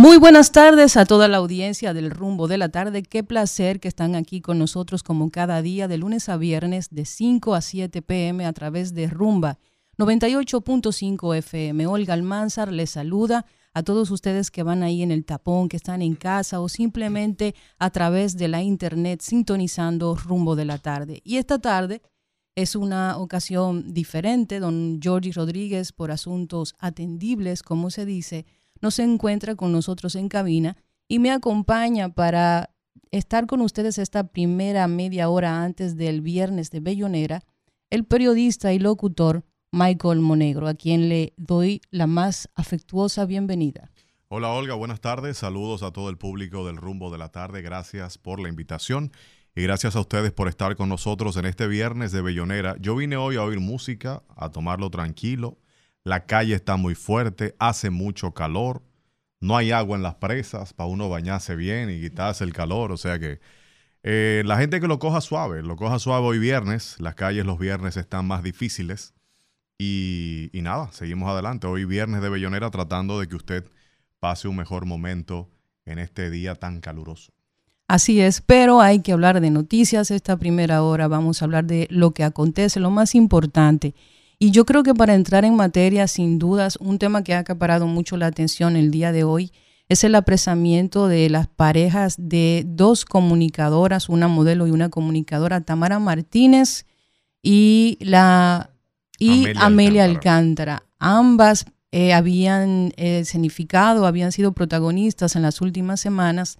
Muy buenas tardes a toda la audiencia del rumbo de la tarde. Qué placer que están aquí con nosotros como cada día de lunes a viernes de 5 a 7 pm a través de Rumba 98.5 FM. Olga Almanzar les saluda a todos ustedes que van ahí en el tapón, que están en casa o simplemente a través de la internet sintonizando rumbo de la tarde. Y esta tarde es una ocasión diferente. Don Georgie Rodríguez, por asuntos atendibles, como se dice, no se encuentra con nosotros en cabina y me acompaña para estar con ustedes esta primera media hora antes del viernes de Bellonera, el periodista y locutor Michael Monegro, a quien le doy la más afectuosa bienvenida. Hola Olga, buenas tardes. Saludos a todo el público del rumbo de la tarde. Gracias por la invitación y gracias a ustedes por estar con nosotros en este viernes de Bellonera. Yo vine hoy a oír música, a tomarlo tranquilo, la calle está muy fuerte, hace mucho calor, no hay agua en las presas para uno bañarse bien y quitarse el calor, o sea que eh, la gente que lo coja suave, lo coja suave hoy viernes, las calles los viernes están más difíciles y, y nada, seguimos adelante, hoy viernes de Bellonera tratando de que usted pase un mejor momento en este día tan caluroso. Así es, pero hay que hablar de noticias esta primera hora, vamos a hablar de lo que acontece, lo más importante. Y yo creo que para entrar en materia, sin dudas, un tema que ha acaparado mucho la atención el día de hoy es el apresamiento de las parejas de dos comunicadoras, una modelo y una comunicadora, Tamara Martínez y la y Amelia, Alcántara. Ambas eh, habían eh, significado, habían sido protagonistas en las últimas semanas,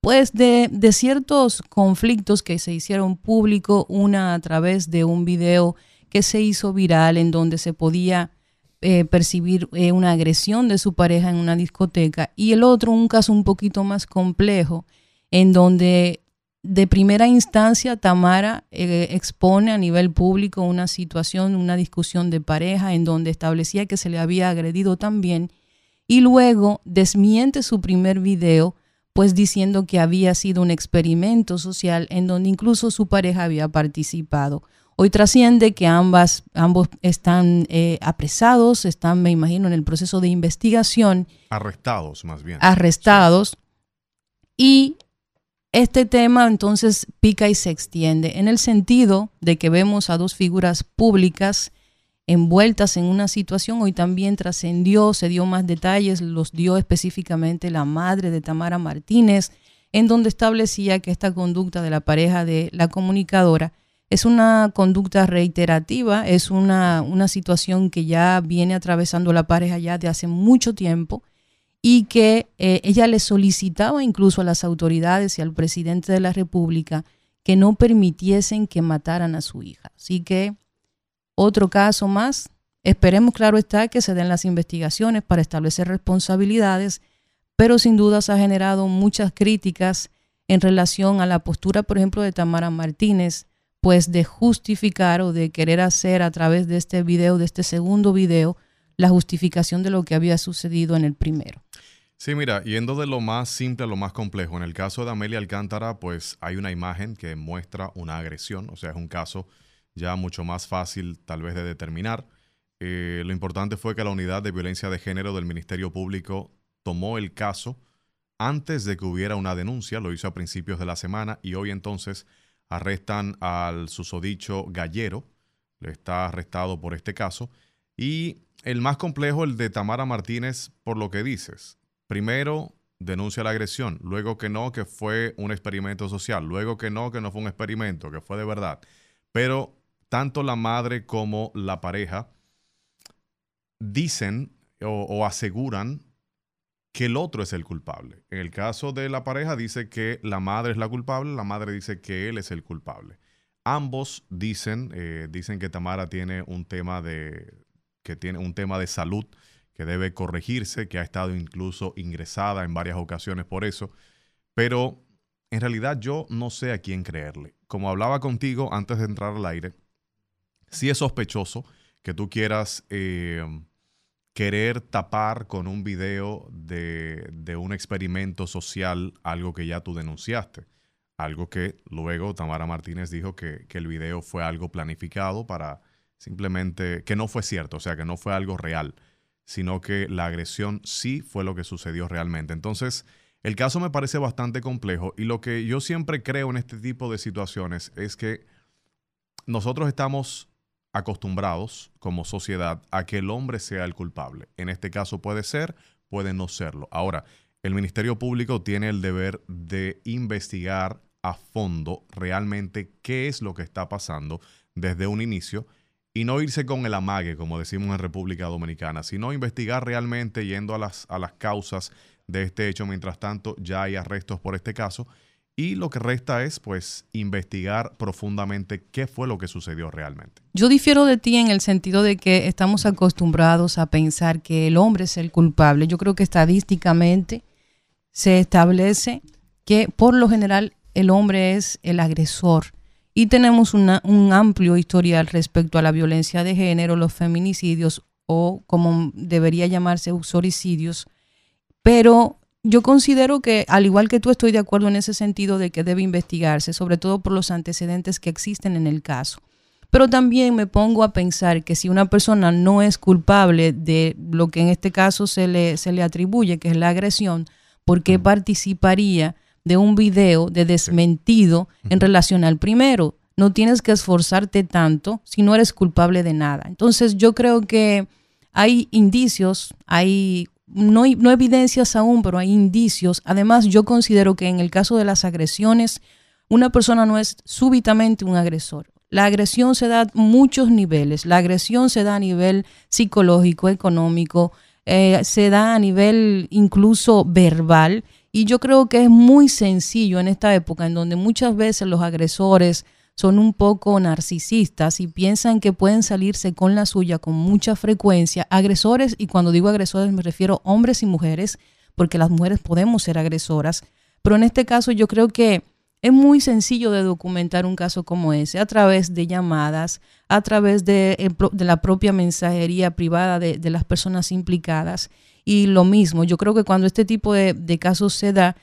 pues de, de ciertos conflictos que se hicieron público, una a través de un video que se hizo viral en donde se podía eh, percibir eh, una agresión de su pareja en una discoteca y el otro un caso un poquito más complejo en donde de primera instancia Tamara eh, expone a nivel público una situación, una discusión de pareja en donde establecía que se le había agredido también y luego desmiente su primer video pues diciendo que había sido un experimento social en donde incluso su pareja había participado. Hoy trasciende que ambas, ambos están eh, apresados, están, me imagino, en el proceso de investigación. Arrestados, más bien. Arrestados. Y este tema entonces pica y se extiende en el sentido de que vemos a dos figuras públicas envueltas en una situación. Hoy también trascendió, se dio más detalles, los dio específicamente la madre de Tamara Martínez, en donde establecía que esta conducta de la pareja de la comunicadora es una conducta reiterativa, es una, una situación que ya viene atravesando la pareja ya de hace mucho tiempo y que eh, ella le solicitaba incluso a las autoridades y al presidente de la República que no permitiesen que mataran a su hija. Así que otro caso más. Esperemos, claro está, que se den las investigaciones para establecer responsabilidades, pero sin duda se ha generado muchas críticas en relación a la postura, por ejemplo, de Tamara Martínez, pues de justificar o de querer hacer a través de este video, de este segundo video, la justificación de lo que había sucedido en el primero. Sí, mira, yendo de lo más simple a lo más complejo, en el caso de Amelia Alcántara, pues hay una imagen que muestra una agresión, o sea, es un caso ya mucho más fácil tal vez de determinar. Eh, lo importante fue que la unidad de violencia de género del Ministerio Público tomó el caso antes de que hubiera una denuncia, lo hizo a principios de la semana y hoy entonces arrestan al susodicho Gallero, le está arrestado por este caso. Y el más complejo, el de Tamara Martínez, por lo que dices. Primero, denuncia la agresión, luego que no, que fue un experimento social, luego que no, que no fue un experimento, que fue de verdad. Pero tanto la madre como la pareja dicen o aseguran que el otro es el culpable. En el caso de la pareja dice que la madre es la culpable, la madre dice que él es el culpable. Ambos dicen, eh, dicen que Tamara tiene un tema de que tiene un tema de salud que debe corregirse, que ha estado incluso ingresada en varias ocasiones por eso. Pero en realidad yo no sé a quién creerle. Como hablaba contigo antes de entrar al aire, sí es sospechoso que tú quieras eh, querer tapar con un video de, un experimento social algo que ya tú denunciaste. Algo que luego Tamara Martínez dijo que, que el video fue algo planificado para simplemente, que no fue cierto, o sea, que no fue algo real, sino que la agresión sí fue lo que sucedió realmente. Entonces, el caso me parece bastante complejo y lo que yo siempre creo en este tipo de situaciones es que nosotros estamos acostumbrados como sociedad a que el hombre sea el culpable. En este caso puede ser, puede no serlo. Ahora, el Ministerio Público tiene el deber de investigar a fondo realmente qué es lo que está pasando desde un inicio y no irse con el amague, como decimos en República Dominicana, sino investigar realmente yendo a las, a las causas de este hecho. Mientras tanto, ya hay arrestos por este caso y lo que resta es pues investigar profundamente qué fue lo que sucedió realmente. Yo difiero de ti en el sentido de que estamos acostumbrados a pensar que el hombre es el culpable. Yo creo que estadísticamente se establece que por lo general el hombre es el agresor. Y tenemos un amplio historial respecto a la violencia de género, los feminicidios o como debería llamarse usoricidios. Pero yo considero que, al igual que tú, estoy de acuerdo en ese sentido de que debe investigarse, sobre todo por los antecedentes que existen en el caso. Pero también me pongo a pensar que si una persona no es culpable de lo que en este caso se le, se le atribuye, que es la agresión, ¿por qué participaría de un video de desmentido en relación al primero? No tienes que esforzarte tanto si no eres culpable de nada. Entonces yo creo que hay indicios, hay no, no evidencias aún, pero hay indicios. Además, yo considero que en el caso de las agresiones, una persona no es súbitamente un agresor. La agresión se da a muchos niveles. La agresión se da a nivel psicológico, económico, eh, se da a nivel incluso verbal. Y yo creo que es muy sencillo en esta época en donde muchas veces los agresores son un poco narcisistas y piensan que pueden salirse con la suya con mucha frecuencia. Agresores, y cuando digo agresores me refiero a hombres y mujeres, porque las mujeres podemos ser agresoras, pero en este caso yo creo que es muy sencillo de documentar un caso como ese a través de llamadas, a través de, la propia mensajería privada de, las personas implicadas. Y lo mismo, yo creo que cuando este tipo de, de casos se da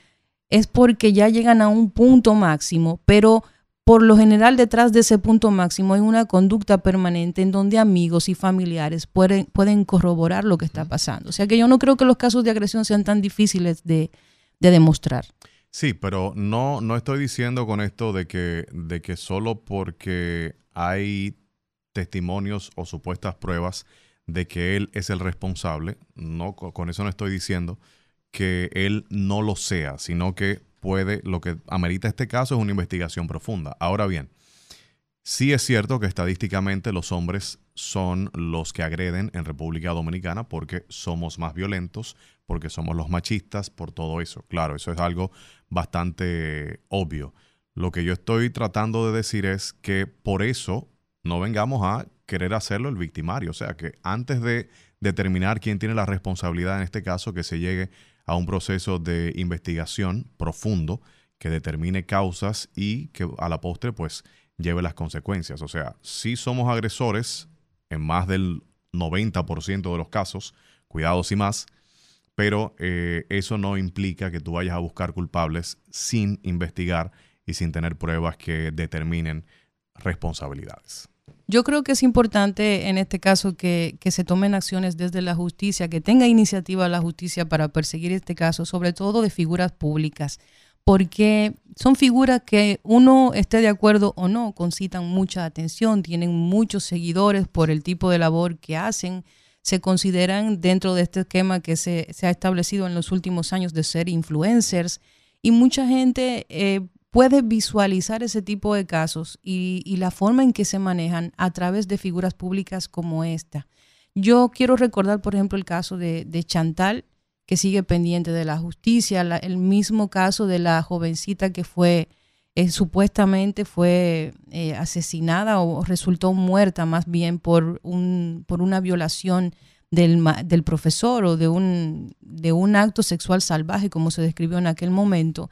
es porque ya llegan a un punto máximo, pero por lo general, detrás de ese punto máximo hay una conducta permanente en donde amigos y familiares pueden, pueden corroborar lo que está pasando. O sea que yo no creo que los casos de agresión sean tan difíciles de, demostrar. Sí, pero no, no estoy diciendo con esto de que, de que solo porque hay testimonios o supuestas pruebas de que él es el responsable, no, con eso no estoy diciendo que él no lo sea, sino que puede, lo que amerita este caso es una investigación profunda. Ahora bien, sí es cierto que estadísticamente los hombres son los que agreden en República Dominicana porque somos más violentos, porque somos los machistas, por todo eso. Claro, eso es algo bastante obvio. Lo que yo estoy tratando de decir es que por eso no vengamos a querer hacerlo el victimario. O sea, que antes de determinar quién tiene la responsabilidad en este caso, que se llegue a un proceso de investigación profundo que determine causas y que a la postre pues lleve las consecuencias. O sea, si somos agresores en más del 90% de los casos, cuidados y más, pero eh, eso no implica que tú vayas a buscar culpables sin investigar y sin tener pruebas que determinen responsabilidades. Yo creo que es importante en este caso que, se tomen acciones desde la justicia, que tenga iniciativa la justicia para perseguir este caso, sobre todo de figuras públicas, porque son figuras que uno esté de acuerdo o no, concitan mucha atención, tienen muchos seguidores por el tipo de labor que hacen, se consideran dentro de este esquema que se, ha establecido en los últimos años de ser influencers y mucha gente eh, puede visualizar ese tipo de casos y, la forma en que se manejan a través de figuras públicas como esta. Yo quiero recordar, por ejemplo, el caso de, Chantal, que sigue pendiente de la justicia, el mismo caso de la jovencita que fue eh, supuestamente fue eh, asesinada o resultó muerta más bien por, un, por una violación del, del profesor o de un, de un acto sexual salvaje, como se describió en aquel momento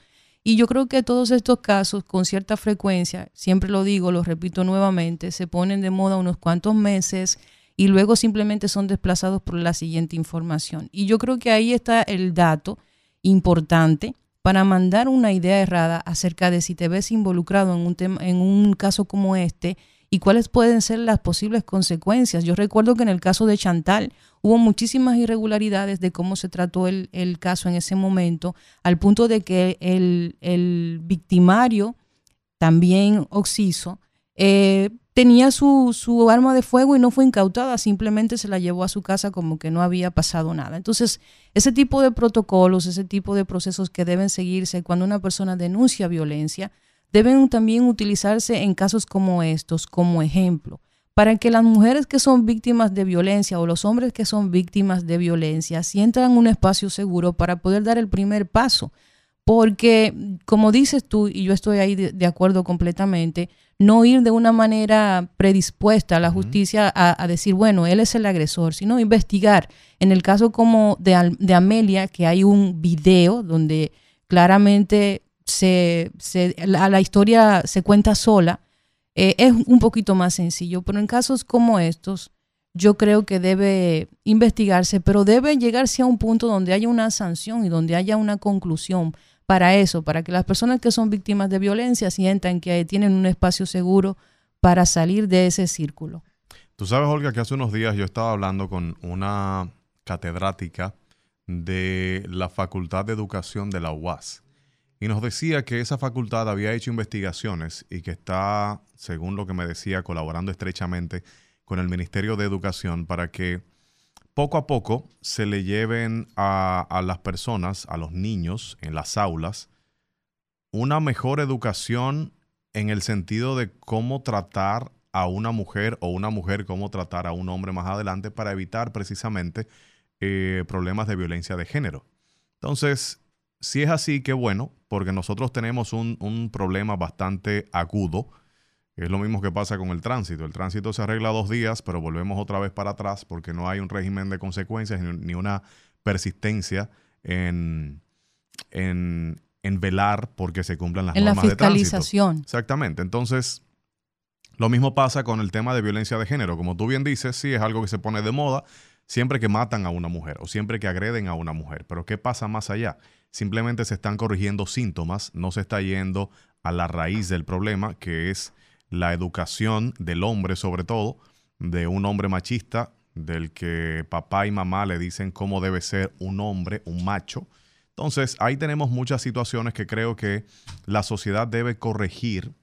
Y yo creo que todos estos casos, con cierta frecuencia, siempre lo digo, lo repito nuevamente, se ponen de moda unos cuantos meses y luego simplemente son desplazados por la siguiente información. Y yo creo que ahí está el dato importante para mandar una idea errada acerca de si te ves involucrado en un, tema, en un caso como este y cuáles pueden ser las posibles consecuencias. Yo recuerdo que en el caso de Chantal hubo muchísimas irregularidades de cómo se trató el, caso en ese momento, al punto de que el, victimario, también Oxiso, eh, tenía su, su, arma de fuego y no fue incautada, simplemente se la llevó a su casa como que no había pasado nada. Entonces, ese tipo de protocolos, ese tipo de procesos que deben seguirse cuando una persona denuncia violencia, deben también utilizarse en casos como estos como ejemplo, para que las mujeres que son víctimas de violencia o los hombres que son víctimas de violencia sientan un espacio seguro para poder dar el primer paso. Porque, como dices tú, y yo estoy ahí de acuerdo completamente, no ir de una manera predispuesta a la justicia a, decir, bueno, él es el agresor, sino investigar. En el caso como de, de Amelia, que hay un video donde claramente se, la, historia se cuenta sola, eh, es un poquito más sencillo, pero en casos como estos, yo creo que debe investigarse, pero debe llegarse a un punto donde haya una sanción y donde haya una conclusión para eso, para que las personas que son víctimas de violencia sientan que tienen un espacio seguro para salir de ese círculo. Tú sabes, Olga, que hace unos días yo estaba hablando con una catedrática de la Facultad de Educación de la UAS y nos decía que esa facultad había hecho investigaciones y que está, según lo que me decía, colaborando estrechamente con el Ministerio de Educación para que poco a poco se le lleven a, las personas, a los niños en las aulas, una mejor educación en el sentido de cómo tratar a una mujer o una mujer cómo tratar a un hombre más adelante para evitar precisamente eh, problemas de violencia de género. Entonces, si es así, qué bueno, porque nosotros tenemos un, un problema bastante agudo es lo mismo que pasa con el tránsito. El tránsito se arregla dos días, pero volvemos otra vez para atrás porque no hay un régimen de consecuencias ni una persistencia en, en, velar porque se cumplan las normas de tránsito. fiscalización. Exactamente. Entonces, lo mismo pasa con el tema de violencia de género. Como tú bien dices, sí es algo que se pone de moda siempre que matan a una mujer o siempre que agreden a una mujer. Pero ¿qué pasa más allá? Simplemente se están corrigiendo síntomas, no se está yendo a la raíz del problema, que es la educación del hombre sobre todo, de un hombre machista, del que papá y mamá le dicen cómo debe ser un hombre, un macho. Entonces, ahí tenemos muchas situaciones que creo que la sociedad debe corregir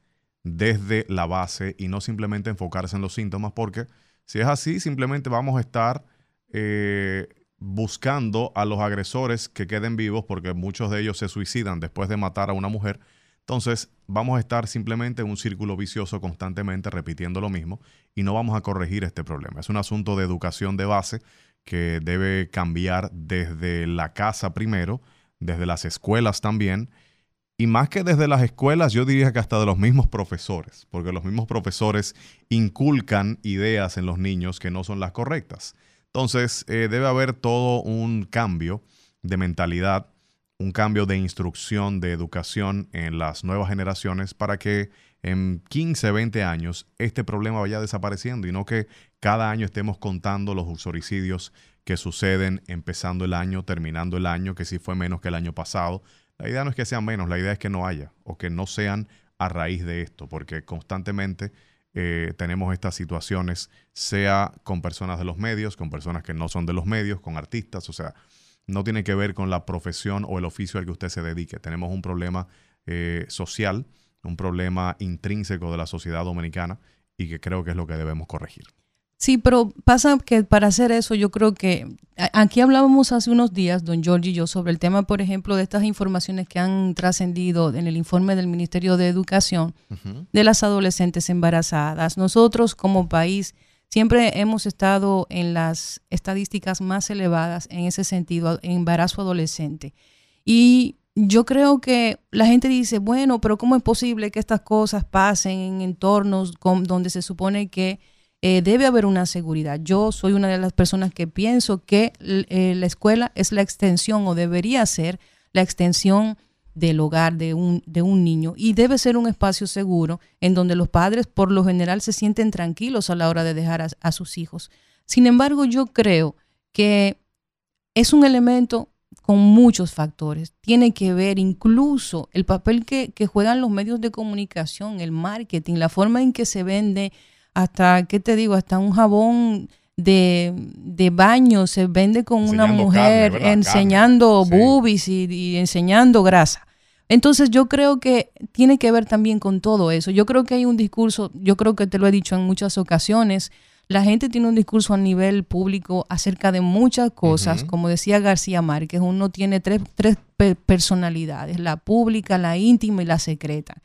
desde la base y no simplemente enfocarse en los síntomas, porque si es así, simplemente vamos a estar eh, buscando a los agresores que queden vivos, porque muchos de ellos se suicidan después de matar a una mujer entonces, vamos a estar simplemente en un círculo vicioso constantemente repitiendo lo mismo y no vamos a corregir este problema. Es un asunto de educación de base que debe cambiar desde la casa primero, desde las escuelas también, y más que desde las escuelas, yo diría que hasta de los mismos profesores, porque los mismos profesores inculcan ideas en los niños que no son las correctas. Entonces, eh, debe haber todo un cambio de mentalidad un cambio de instrucción, de educación en las nuevas generaciones para que en 15, 20 años este problema vaya desapareciendo y no que cada año estemos contando los uxoricidios que suceden empezando el año, terminando el año, que si fue menos que el año pasado. La idea no es que sean menos, la idea es que no haya o que no sean a raíz de esto, porque constantemente eh, tenemos estas situaciones, sea con personas de los medios, con personas que no son de los medios, con artistas, o sea, no tiene que ver con la profesión o el oficio al que usted se dedique. Tenemos un problema eh, social, un problema intrínseco de la sociedad dominicana y que creo que es lo que debemos corregir. Sí, pero pasa que para hacer eso yo creo que aquí hablábamos hace unos días, don George y yo, sobre el tema, por ejemplo, de estas informaciones que han trascendido en el informe del Ministerio de Educación de las adolescentes embarazadas. Nosotros como país Siempre hemos estado en las estadísticas más elevadas en ese sentido, en embarazo adolescente. Y yo creo que la gente dice, bueno, pero ¿cómo es posible que estas cosas pasen en entornos donde se supone que eh, debe haber una seguridad? Yo soy una de las personas que pienso que eh, la escuela es la extensión o debería ser la extensión del hogar de un, de un niño y debe ser un espacio seguro en donde los padres por lo general se sienten tranquilos a la hora de dejar a, sus hijos. Sin embargo, yo creo que es un elemento con muchos factores. Tiene que ver incluso el papel que, que, juegan los medios de comunicación, el marketing, la forma en que se vende, hasta, ¿qué te digo? Hasta un jabón de, de baño se vende con una mujer enseñando boobies y, enseñando grasa. Entonces yo creo que tiene que ver también con todo eso. Yo creo que hay un discurso, yo creo que te lo he dicho en muchas ocasiones, la gente tiene un discurso a nivel público acerca de muchas cosas, como decía García Márquez, uno tiene tres, tres personalidades, la pública, la íntima y la secreta.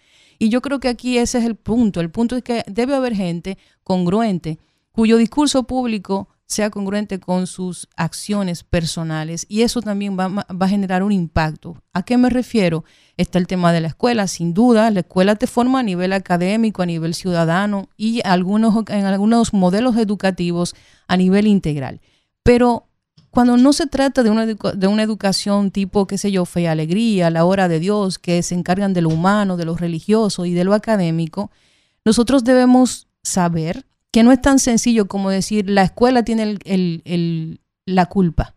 Y yo creo que aquí ese es el punto. El punto es que debe haber gente congruente cuyo discurso público sea congruente con sus acciones personales y eso también va, a generar un impacto. ¿A qué me refiero? Está el tema de la escuela, sin duda, la escuela te forma a nivel académico, a nivel ciudadano y algunos, en algunos modelos educativos a nivel integral. Pero cuando no se trata de una, de una educación tipo, qué sé yo, fe alegría, la hora de Dios, que se encargan de lo humano, de lo religioso y de lo académico, nosotros debemos saber que no es tan sencillo como decir la escuela tiene la culpa.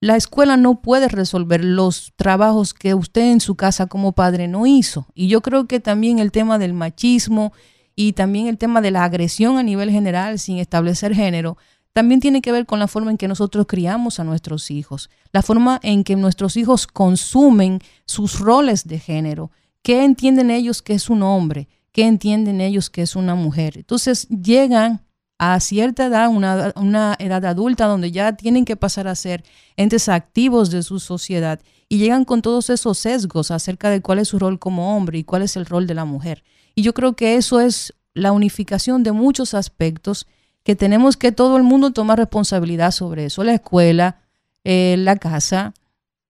La escuela no puede resolver los trabajos que usted en su casa como padre no hizo. Y yo creo que también el tema del machismo y también el tema de la agresión a nivel general sin establecer género, también tiene que ver con la forma en que nosotros criamos a nuestros hijos, la forma en que nuestros hijos consumen sus roles de género, qué entienden ellos que es un hombre, qué entienden ellos que es una mujer. Entonces llegan a cierta edad, una, edad adulta, donde ya tienen que pasar a ser entes activos de su sociedad y llegan con todos esos sesgos acerca de cuál es su rol como hombre y cuál es el rol de la mujer. Y yo creo que eso es la unificación de muchos aspectos que tenemos que todo el mundo tomar responsabilidad sobre eso, la escuela, eh, la casa,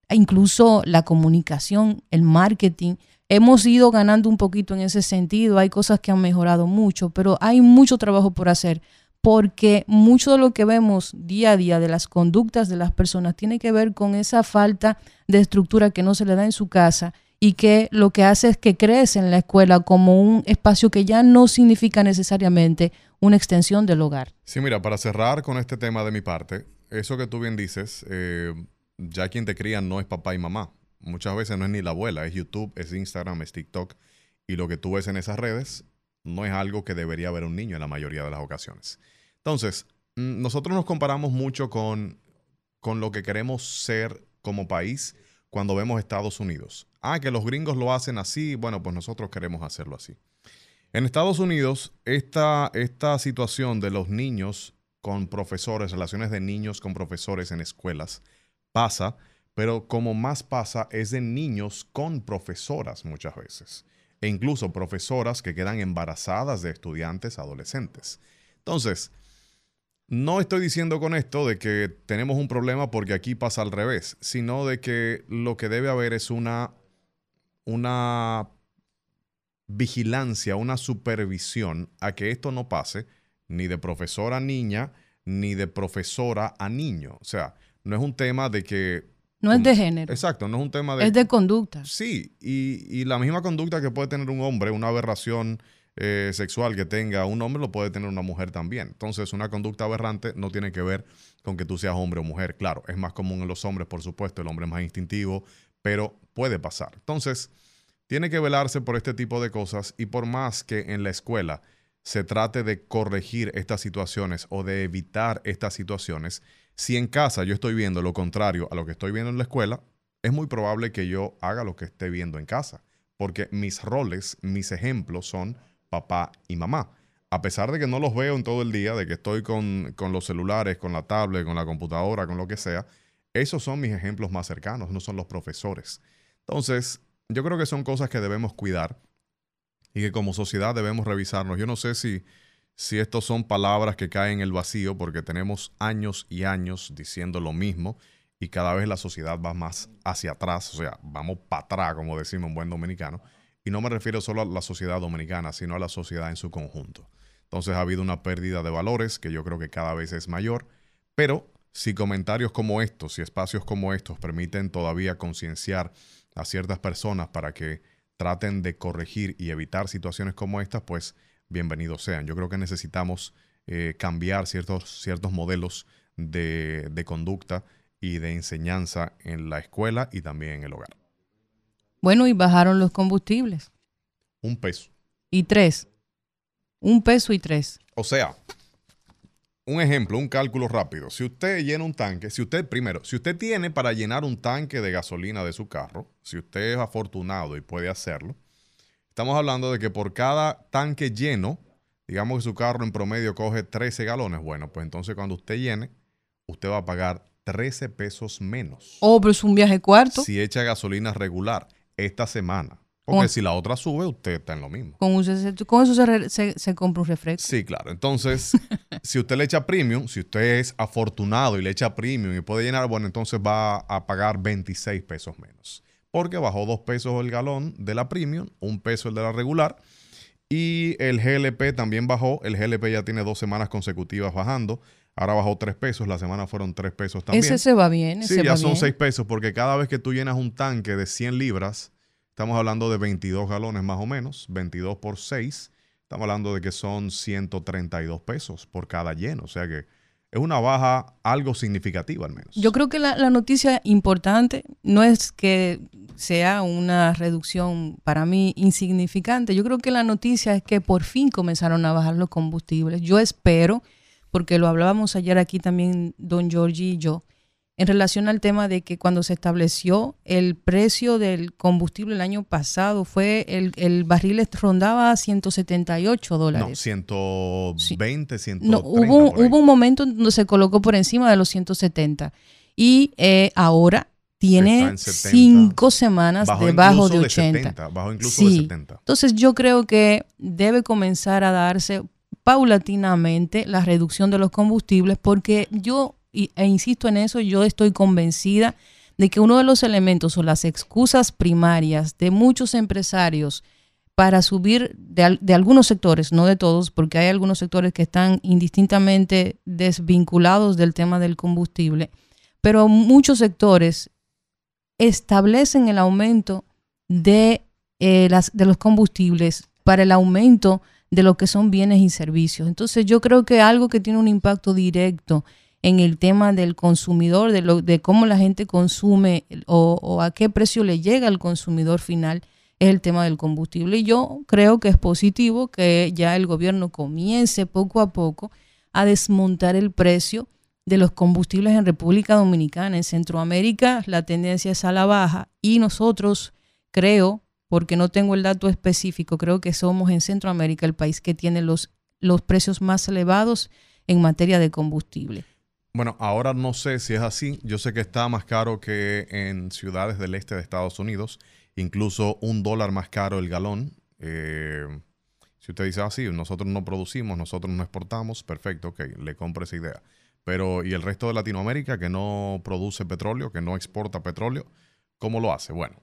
e incluso la comunicación, el marketing, Hemos ido ganando un poquito en ese sentido, hay cosas que han mejorado mucho, pero hay mucho trabajo por hacer porque mucho de lo que vemos día a día de las conductas de las personas tiene que ver con esa falta de estructura que no se le da en su casa y que lo que hace es que crece en la escuela como un espacio que ya no significa necesariamente una extensión del hogar. Sí, mira, para cerrar con este tema de mi parte, eso que tú bien dices, eh, ya quien te cría no es papá y mamá, Muchas veces no es ni la abuela, es YouTube, es Instagram, es TikTok. Y lo que tú ves en esas redes no es algo que debería ver un niño en la mayoría de las ocasiones. Entonces, mm, nosotros nos comparamos mucho con, con lo que queremos ser como país cuando vemos Estados Unidos. Ah, que los gringos lo hacen así, bueno, pues nosotros queremos hacerlo así. En Estados Unidos, esta, esta situación de los niños con profesores, relaciones de niños con profesores en escuelas, pasa pero como más pasa es de niños con profesoras muchas veces, e incluso profesoras que quedan embarazadas de estudiantes adolescentes. Entonces, no estoy diciendo con esto de que tenemos un problema porque aquí pasa al revés, sino de que lo que debe haber es una, una vigilancia, una supervisión a que esto no pase ni de profesora a niña, ni de profesora a niño. O sea, no es un tema de que no es de género. Exacto, no es un tema de... Es de conducta. Sí, y, la misma conducta que puede tener un hombre, una aberración eh, sexual que tenga un hombre, lo puede tener una mujer también. Entonces, una conducta aberrante no tiene que ver con que tú seas hombre o mujer. Claro, es más común en los hombres, por supuesto, el hombre es más instintivo, pero puede pasar. Entonces, tiene que velarse por este tipo de cosas y por más que en la escuela se trate de corregir estas situaciones o de evitar estas situaciones, si en casa yo estoy viendo lo contrario a lo que estoy viendo en la escuela, es muy probable que yo haga lo que esté viendo en casa, porque mis roles, mis ejemplos son papá y mamá. A pesar de que no los veo en todo el día, de que estoy con, los celulares, con la tablet, con la computadora, con lo que sea, esos son mis ejemplos más cercanos, no son los profesores. Entonces, yo creo que son cosas que debemos cuidar y que como sociedad debemos revisarnos. Yo no sé si si estos son palabras que caen en el vacío porque tenemos años y años diciendo lo mismo y cada vez la sociedad va más hacia atrás, o sea, vamos para atrás, como decimos en buen dominicano. Y no me refiero solo a la sociedad dominicana, sino a la sociedad en su conjunto. Entonces ha habido una pérdida de valores que yo creo que cada vez es mayor, pero si comentarios como estos y espacios como estos permiten todavía concienciar a ciertas personas para que traten de corregir y evitar situaciones como estas, pues bienvenidos sean. Yo creo que necesitamos eh, cambiar ciertos, ciertos modelos de, de conducta y de enseñanza en la escuela y también en el hogar. Bueno, y bajaron los combustibles. Un peso. Y tres. Un peso y tres. O sea, un ejemplo, un cálculo rápido. Si usted llena un tanque, si usted, primero, si usted tiene para llenar un tanque de gasolina de su carro, si usted es afortunado y puede hacerlo, estamos hablando de que por cada tanque lleno, digamos que su carro en promedio coge 13 galones, bueno, pues entonces cuando usted llene, usted va a pagar 13 pesos menos. Oh, pero es un viaje cuarto. Si echa gasolina regular esta semana. Porque si la otra sube, usted está en lo mismo. Con, eso se, compra un refresco. Sí, claro. Entonces, si usted le echa premium, si usted es afortunado y le echa premium y puede llenar, bueno, entonces va a pagar 26 pesos menos. Porque bajó 2 pesos el galón de la premium, un peso el de la regular. Y el GLP también bajó. El GLP ya tiene dos semanas consecutivas bajando. Ahora bajó 3 pesos. La semana fueron 3 pesos también. Ese se va bien. sí, ya son 6 pesos porque cada vez que tú llenas un tanque de 100 libras Estamos hablando de 22 galones más o menos, 22 por 6. Estamos hablando de que son 132 pesos por cada lleno. O sea que es una baja algo significativa al menos. Yo creo que la, noticia importante no es que sea una reducción para mí insignificante. Yo creo que la noticia es que por fin comenzaron a bajar los combustibles. Yo espero, porque lo hablábamos ayer aquí también don Giorgi y yo, en relación al tema de que cuando se estableció el precio del combustible el año pasado, fue el, el barril rondaba 178 dólares. No, 120, 130. No, hubo, hubo un momento donde se colocó por encima de los 170 y eh, ahora tiene cinco semanas debajo de 80. bajo incluso de 70. Entonces yo creo que debe comenzar a darse paulatinamente la reducción de los combustibles porque yo e insisto en eso, yo estoy convencida de que uno de los elementos o las excusas primarias de muchos empresarios para subir de, de, algunos sectores, no de todos, porque hay algunos sectores que están indistintamente desvinculados del tema del combustible, pero muchos sectores establecen el aumento de, eh, las, de los combustibles para el aumento de lo que son bienes y servicios. Entonces yo creo que algo que tiene un impacto directo en el tema del consumidor, de, lo, de cómo la gente consume o, a qué precio le llega al consumidor final, es el tema del combustible. Y yo creo que es positivo que ya el gobierno comience poco a poco a desmontar el precio de los combustibles en República Dominicana. En Centroamérica la tendencia es a la baja y nosotros creo, porque no tengo el dato específico, creo que somos en Centroamérica el país que tiene los, los precios más elevados en materia de combustible. Bueno, ahora no sé si es así. Yo sé que está más caro que en ciudades del este de Estados Unidos, incluso un dólar más caro el galón. Eh, si usted dice así, ah, nosotros no producimos, nosotros no exportamos, perfecto, ok, le compro esa idea. Pero, ¿y el resto de Latinoamérica que no produce petróleo, que no exporta petróleo? ¿Cómo lo hace? Bueno,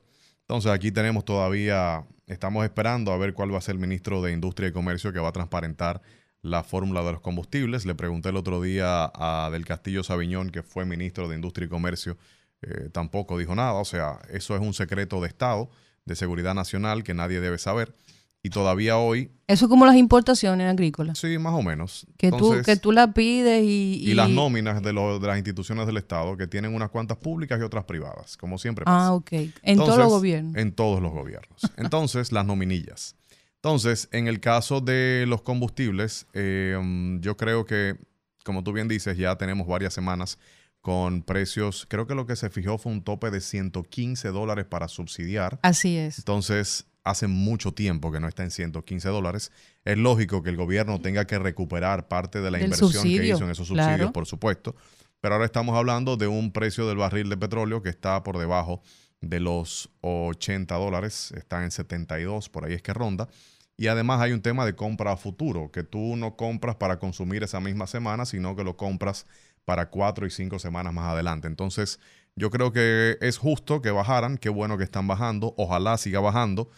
entonces aquí tenemos todavía, estamos esperando a ver cuál va a ser el ministro de Industria y Comercio que va a transparentar la fórmula de los combustibles. Le pregunté el otro día a Del Castillo Sabiñón, que fue ministro de Industria y Comercio, eh, tampoco dijo nada. O sea, eso es un secreto de Estado, de seguridad nacional, que nadie debe saber. Y todavía hoy... Eso es como las importaciones agrícolas. Sí, más o menos. Que, tú, que tú la pides y... Y, las nóminas de, de, las instituciones del Estado, que tienen unas cuantas públicas y otras privadas, como siempre pasa. Ah, ok. En todos los gobiernos. En todos los gobiernos. Entonces, las nominillas. Entonces, en el caso de los combustibles, eh, um, yo creo que, como tú bien dices, ya tenemos varias semanas con precios, creo que lo que se fijó fue un tope de 115 dólares para subsidiar. Así es. Entonces, hace mucho tiempo que no está en 115 dólares. Es lógico que el gobierno tenga que recuperar parte de la inversión que hizo en esos subsidios, por supuesto. Pero ahora estamos hablando de un precio del barril de petróleo que está por debajo de los 80 dólares, está en 72, por ahí es que ronda. Y además hay un tema de compra a futuro, que tú no compras para consumir esa misma semana, sino que lo compras para cuatro y cinco semanas más adelante. Entonces, yo creo que es justo que bajaran, qué bueno que están bajando, ojalá siga bajando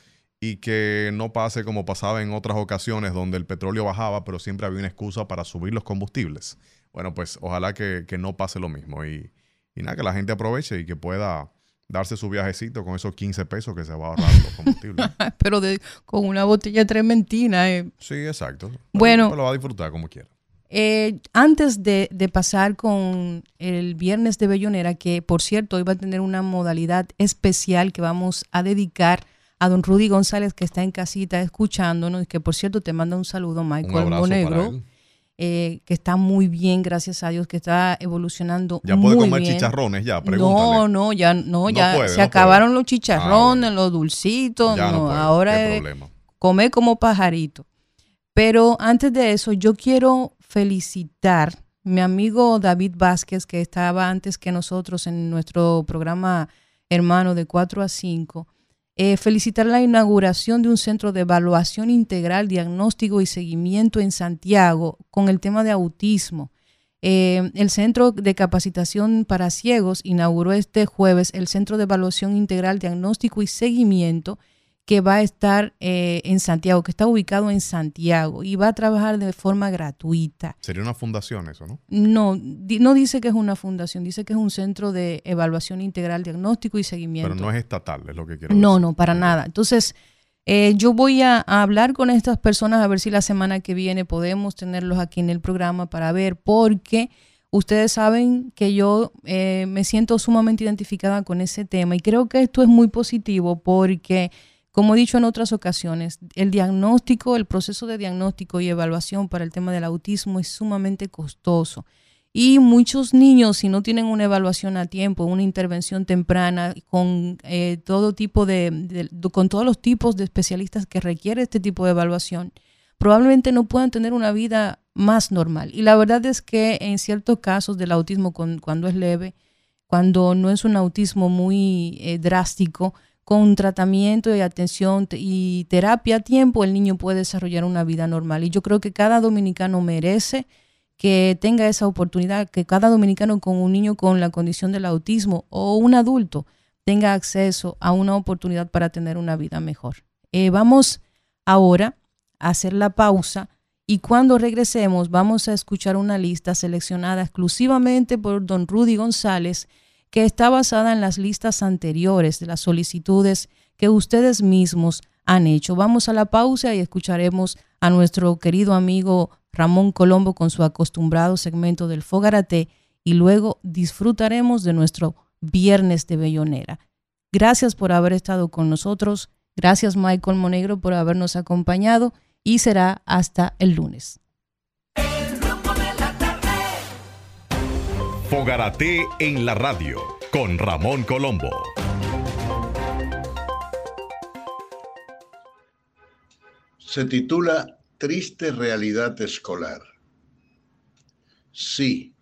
y que no pase como pasaba en otras ocasiones donde el petróleo bajaba, pero siempre había una excusa para subir los combustibles. Bueno, pues ojalá que, no pase lo mismo y, y nada, que la gente aproveche y que pueda darse su viajecito con esos 15 pesos que se va a ahorrar los combustibles. Pero con una botella trementina. Eh. Sí, exacto. Bueno. lo va a disfrutar como quiera. Eh, antes de, pasar con el viernes de Bellonera, que por cierto hoy va a tener una modalidad especial que vamos a dedicar a don Rudy González, que está en casita escuchándonos, y que por cierto te manda un saludo, Michael Monegro. Eh, que está muy bien, gracias a Dios, que está evolucionando. Ya puede comer chicharrones, ya, pregúntale. No, no, ya, no, ya se acabaron los chicharrones, ah, los dulcitos, no, ahora es comer como pajarito. Pero antes de eso, yo quiero felicitar mi amigo David Vázquez, que estaba antes que nosotros en nuestro programa hermano de 4 a 5 eh, felicitar la inauguración de un centro de evaluación integral, diagnóstico y seguimiento en Santiago con el tema de autismo. Eh, el Centro de Capacitación para Ciegos inauguró este jueves el Centro de Evaluación Integral, Diagnóstico y Seguimiento que va a estar eh, en Santiago, que está ubicado en Santiago y va a trabajar de forma gratuita. Sería una fundación eso, ¿no? No, no dice que es una fundación, dice que es un centro de evaluación integral, diagnóstico y seguimiento. Pero no es estatal, es lo que quiero decir. No, no, para nada. Entonces, eh, yo voy a, hablar con estas personas a ver si la semana que viene podemos tenerlos aquí en el programa para ver, porque ustedes saben que yo eh, me siento sumamente identificada con ese tema y creo que esto es muy positivo porque como he dicho en otras ocasiones, el diagnóstico, el proceso de diagnóstico y evaluación para el tema del autismo es sumamente costoso. Y muchos niños, si no tienen una evaluación a tiempo, una intervención temprana, con eh, todo tipo de, con todos los tipos de especialistas que requiere este tipo de evaluación, probablemente no puedan tener una vida más normal. Y la verdad es que en ciertos casos del autismo, cuando es leve, cuando no es un autismo muy eh, drástico, con tratamiento y atención y terapia a tiempo, el niño puede desarrollar una vida normal. Y yo creo que cada dominicano merece que tenga esa oportunidad, que cada dominicano con un niño con la condición del autismo o un adulto tenga acceso a una oportunidad para tener una vida mejor. Eh, vamos ahora a hacer la pausa y cuando regresemos vamos a escuchar una lista seleccionada exclusivamente por don Rudy González que está basada en las listas anteriores de las solicitudes que ustedes mismos han hecho. Vamos a la pausa y escucharemos a nuestro querido amigo Ramón Colombo con su acostumbrado segmento del Fogarate y luego disfrutaremos de nuestro viernes de Bellonera. Gracias por haber estado con nosotros. Gracias Michael Monegro por habernos acompañado y será hasta el lunes. Fogarate en la radio con Ramón Colombo. Se titula Triste Realidad Escolar. Sí,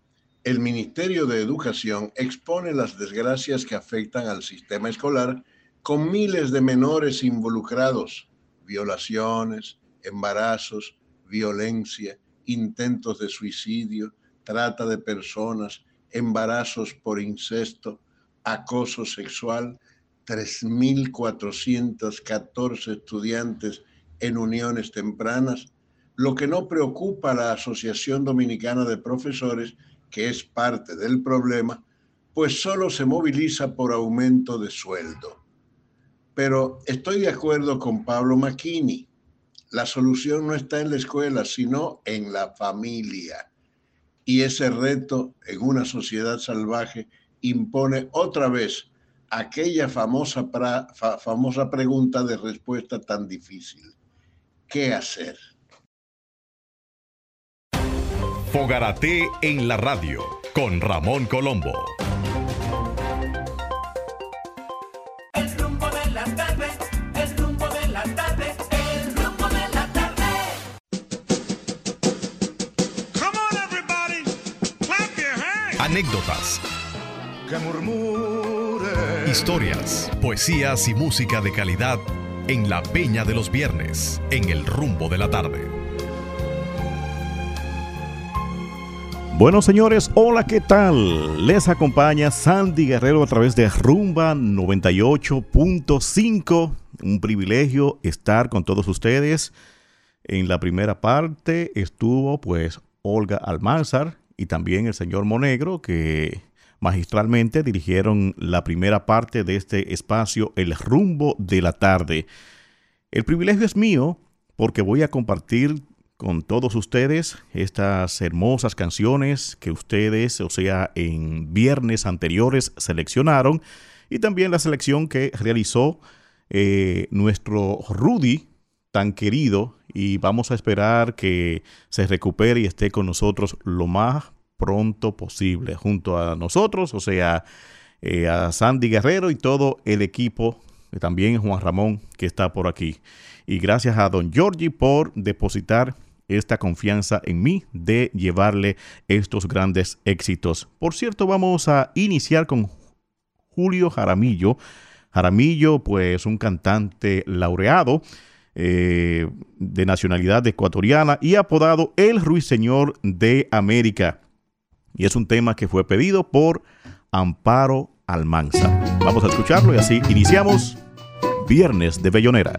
el Ministerio de Educación expone las desgracias que afectan al sistema escolar con miles de menores involucrados, violaciones, embarazos, violencia, intentos de suicidio, trata de personas, embarazos por incesto, acoso sexual, 3.414 estudiantes en uniones tempranas, lo que no preocupa a la Asociación Dominicana de Profesores, que es parte del problema, pues solo se moviliza por aumento de sueldo. Pero estoy de acuerdo con Pablo Macchini. La solución no está en la escuela, sino en la familia y ese reto en una sociedad salvaje impone otra vez aquella famosa, famosa pregunta de respuesta tan difícil. ¿Qué hacer? Fogarate en la radio con Ramón Colombo. Anécdotas, historias, poesías y música de calidad en la Peña de los Viernes, en el rumbo de la tarde. Bueno, señores, hola, ¿qué tal? Les acompaña Sandy Guerrero a través de Rumba 98.5. Un privilegio estar con todos ustedes. En la primera parte estuvo pues Olga Almanzar, y también el señor Monegro, que magistralmente dirigieron la primera parte de este espacio, El rumbo de la tarde. El privilegio es mío porque voy a compartir con todos ustedes estas hermosas canciones que ustedes, o sea, en viernes anteriores seleccionaron y también la selección que realizó eh, nuestro Rudy, tan querido, y vamos a esperar que se recupere y esté con nosotros lo más pronto posible, junto a nosotros, o sea, eh, a Sandy Guerrero y todo el equipo, también Juan Ramón que está por aquí. Y gracias a don Giorgi por depositar esta confianza en mí de llevarle estos grandes éxitos. Por cierto, vamos a iniciar con Julio Jaramillo. Jaramillo, pues un cantante laureado eh, de nacionalidad ecuatoriana y apodado el Ruiseñor de América. Y es un tema que fue pedido por Amparo Almanza. Vamos a escucharlo y así iniciamos Viernes de Bellonera.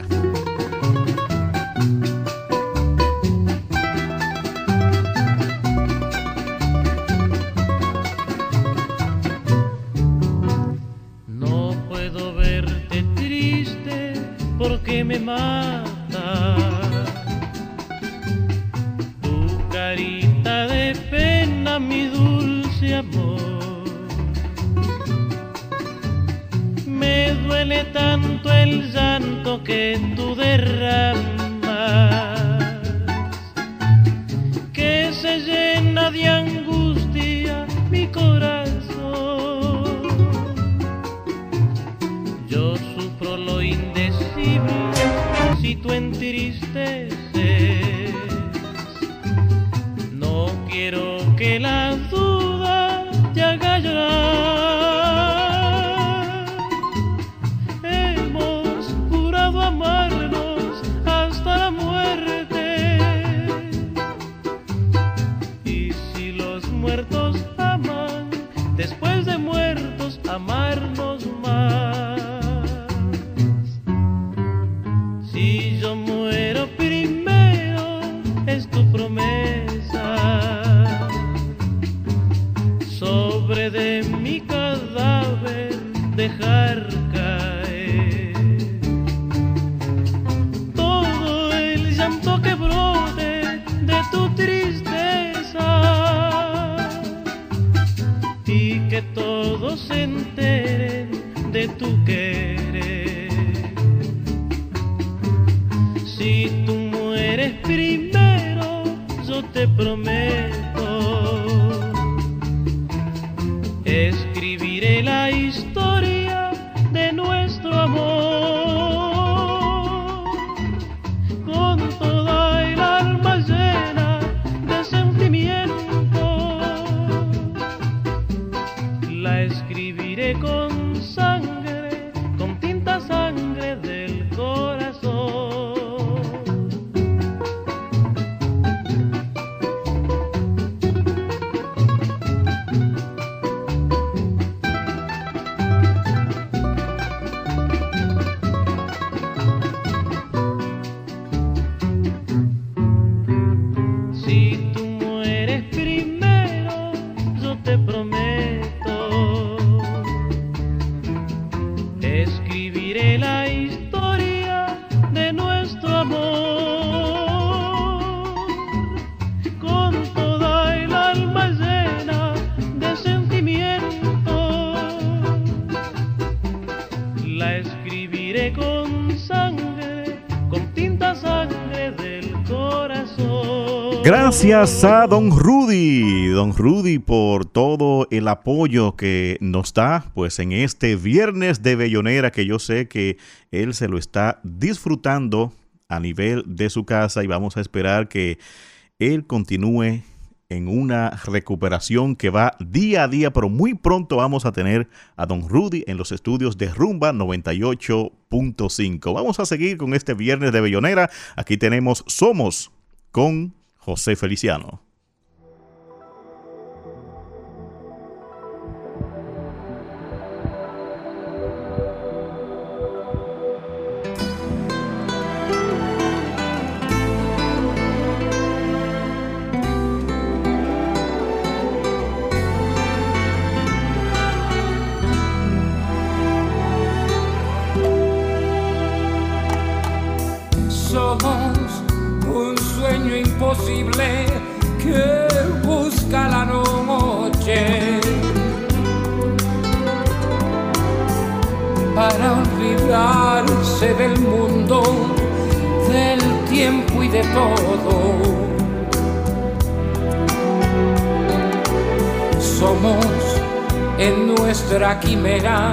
Duele tanto el llanto que tú derramas, que se llena de angustia mi corazón. Yo sufro lo indecible si tú entristeces. No quiero que la duda te Si tú mueres primero, yo te prometo, Gracias a don Rudy, don Rudy por todo el apoyo que nos da pues en este viernes de Bellonera que yo sé que él se lo está disfrutando a nivel de su casa y vamos a esperar que él continúe en una recuperación que va día a día, pero muy pronto vamos a tener a Don Rudy en los estudios de Rumba 98.5. Vamos a seguir con este viernes de Bellonera. Aquí tenemos Somos con José Feliciano. Para olvidarse del mundo, del tiempo y de todo. Somos en nuestra quimera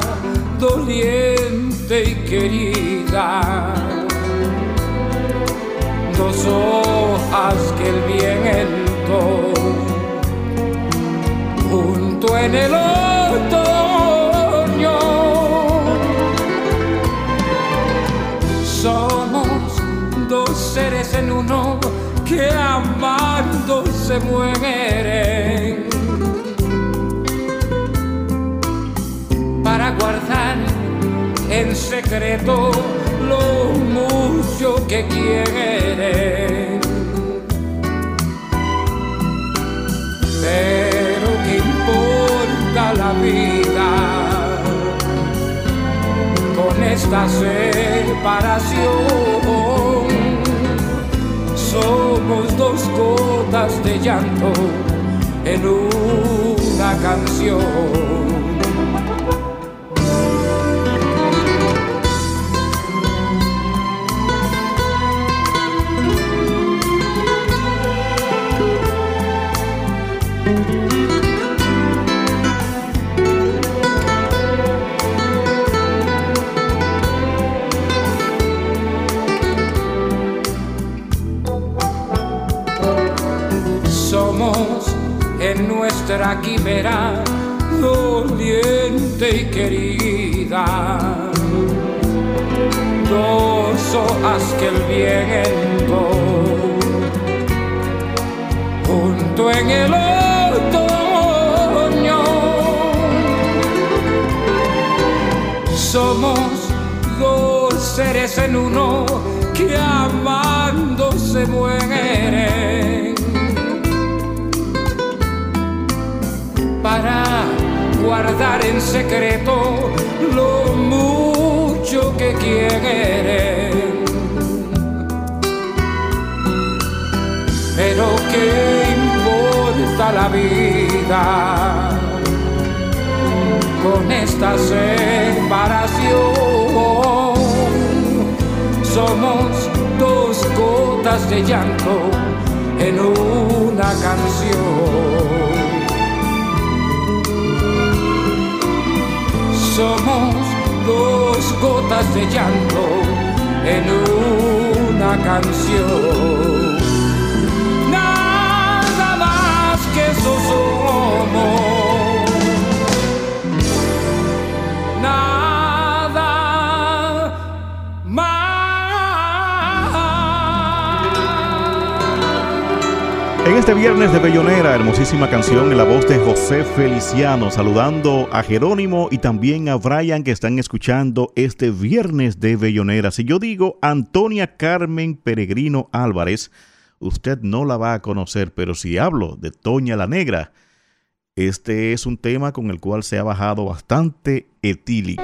doliente y querida. Dos hojas que el viento junto en el seres en uno que amando se mueren para guardar en secreto lo mucho que quieren. Pero que importa la vida con esta separación. Somos dos gotas de llanto en una canción. Nuestra quimera doliente y querida. Dos hojas que el viento junto en el otoño somos dos seres en uno que amando se mueren para guardar en secreto lo mucho que quieren. Pero qué importa la vida con esta separación. Somos dos gotas de llanto en una canción. Somos dos gotas de llanto en una canción. Nada más que eso somos. Este viernes de Bellonera, hermosísima canción en la voz de José Feliciano, saludando a Jerónimo y también a Brian que están escuchando este viernes de Bellonera. Si yo digo Antonia Carmen Peregrino Álvarez, usted no la va a conocer, pero si hablo de Toña la Negra, este es un tema con el cual se ha bajado bastante etílico.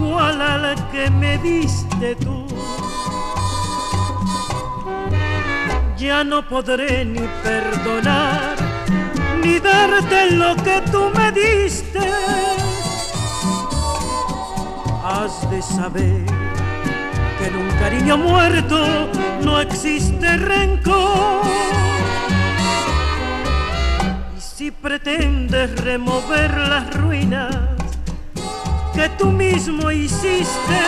igual a la que me diste tú. Ya no podré ni perdonar, ni darte lo que tú me diste. Has de saber que en un cariño muerto no existe rencor. Y si pretendes remover las ruinas, que tú mismo hiciste.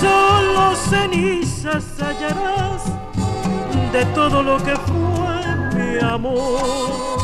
Solo cenizas hallarás de todo lo que fue mi amor.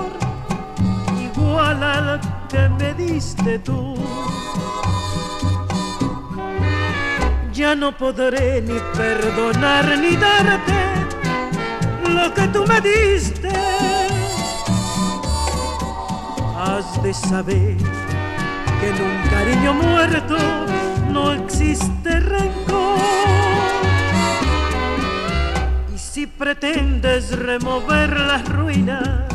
que me diste tú. Ya no podré ni perdonar ni darte lo que tú me diste. Has de saber que en un cariño muerto no existe rencor. Y si pretendes remover las ruinas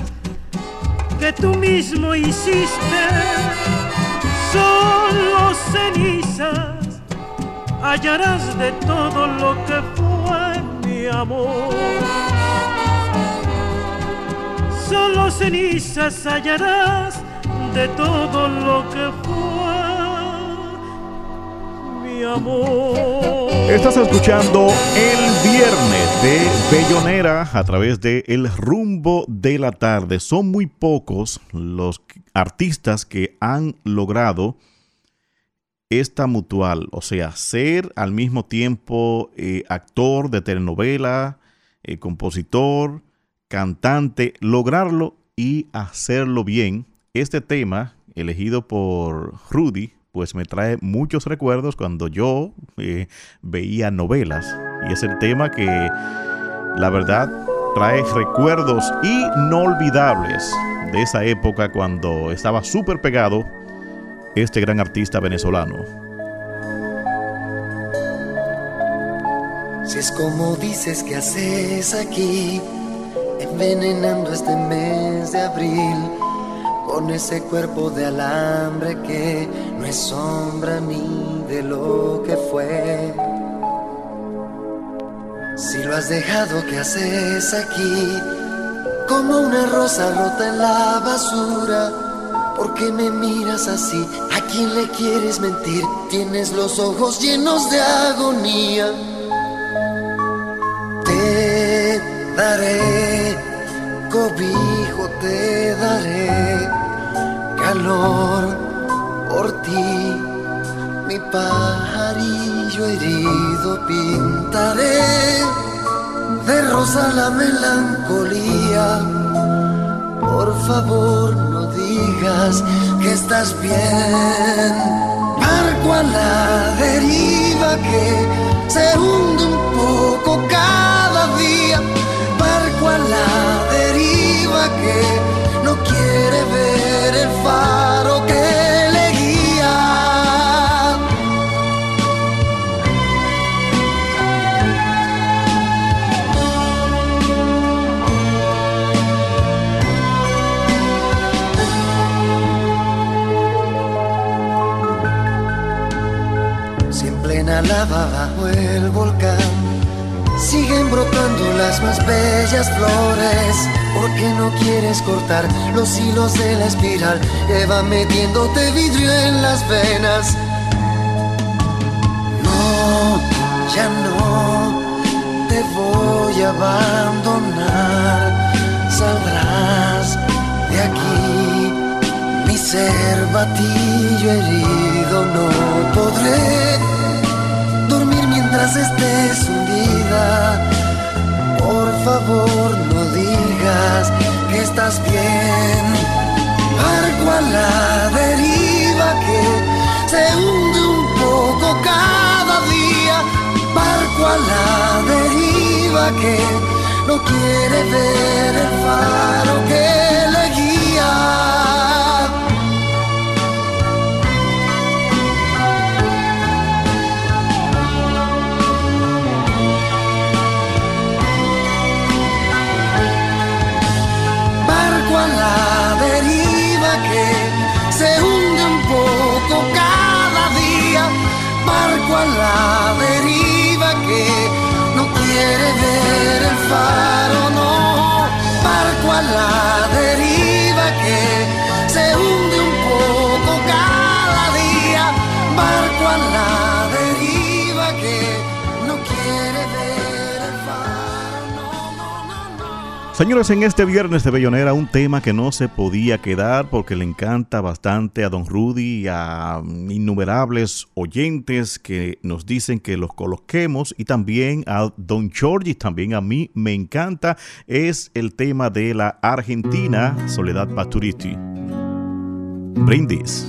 que tú mismo hiciste, solo cenizas hallarás de todo lo que fue mi amor. Solo cenizas hallarás de todo lo que fue mi amor. Estás escuchando El Viernes de Bellonera a través de El Rumbo de la Tarde. Son muy pocos los artistas que han logrado esta mutual, o sea, ser al mismo tiempo eh, actor de telenovela, eh, compositor, cantante, lograrlo y hacerlo bien. Este tema, elegido por Rudy, pues me trae muchos recuerdos cuando yo eh, veía novelas. Y es el tema que, la verdad, trae recuerdos inolvidables de esa época cuando estaba súper pegado este gran artista venezolano. Si es como dices que haces aquí, envenenando este mes de abril, con ese cuerpo de alambre que no es sombra ni de lo que fue. Si lo has dejado, ¿qué haces aquí? Como una rosa rota en la basura. ¿Por qué me miras así? ¿A quién le quieres mentir? Tienes los ojos llenos de agonía. Te daré cobijo, te daré calor por ti. Mi pajarillo herido pintaré de rosa la melancolía. Por favor, no digas que estás bien. Barco a la deriva que se hunde un poco cada lava bajo el volcán siguen brotando las más bellas flores. ¿Por qué no quieres cortar los hilos de la espiral que va metiéndote vidrio en las venas? No, ya no te voy a abandonar. Saldrás de aquí, mi ser batillo herido. No podré estés hundida, por favor no digas que estás bien. Barco a la deriva que se hunde un poco cada día. Barco a la deriva que no quiere ver el faro que le guía. Barco a la deriva que no quiere ver el faro, no, barco a la deriva que se hunde un poco cada día, barco a Señores, en este viernes de Bellonera, un tema que no se podía quedar porque le encanta bastante a Don Rudy y a innumerables oyentes que nos dicen que los coloquemos y también a Don George también a mí me encanta, es el tema de la Argentina, Soledad Pasturiti. Brindis.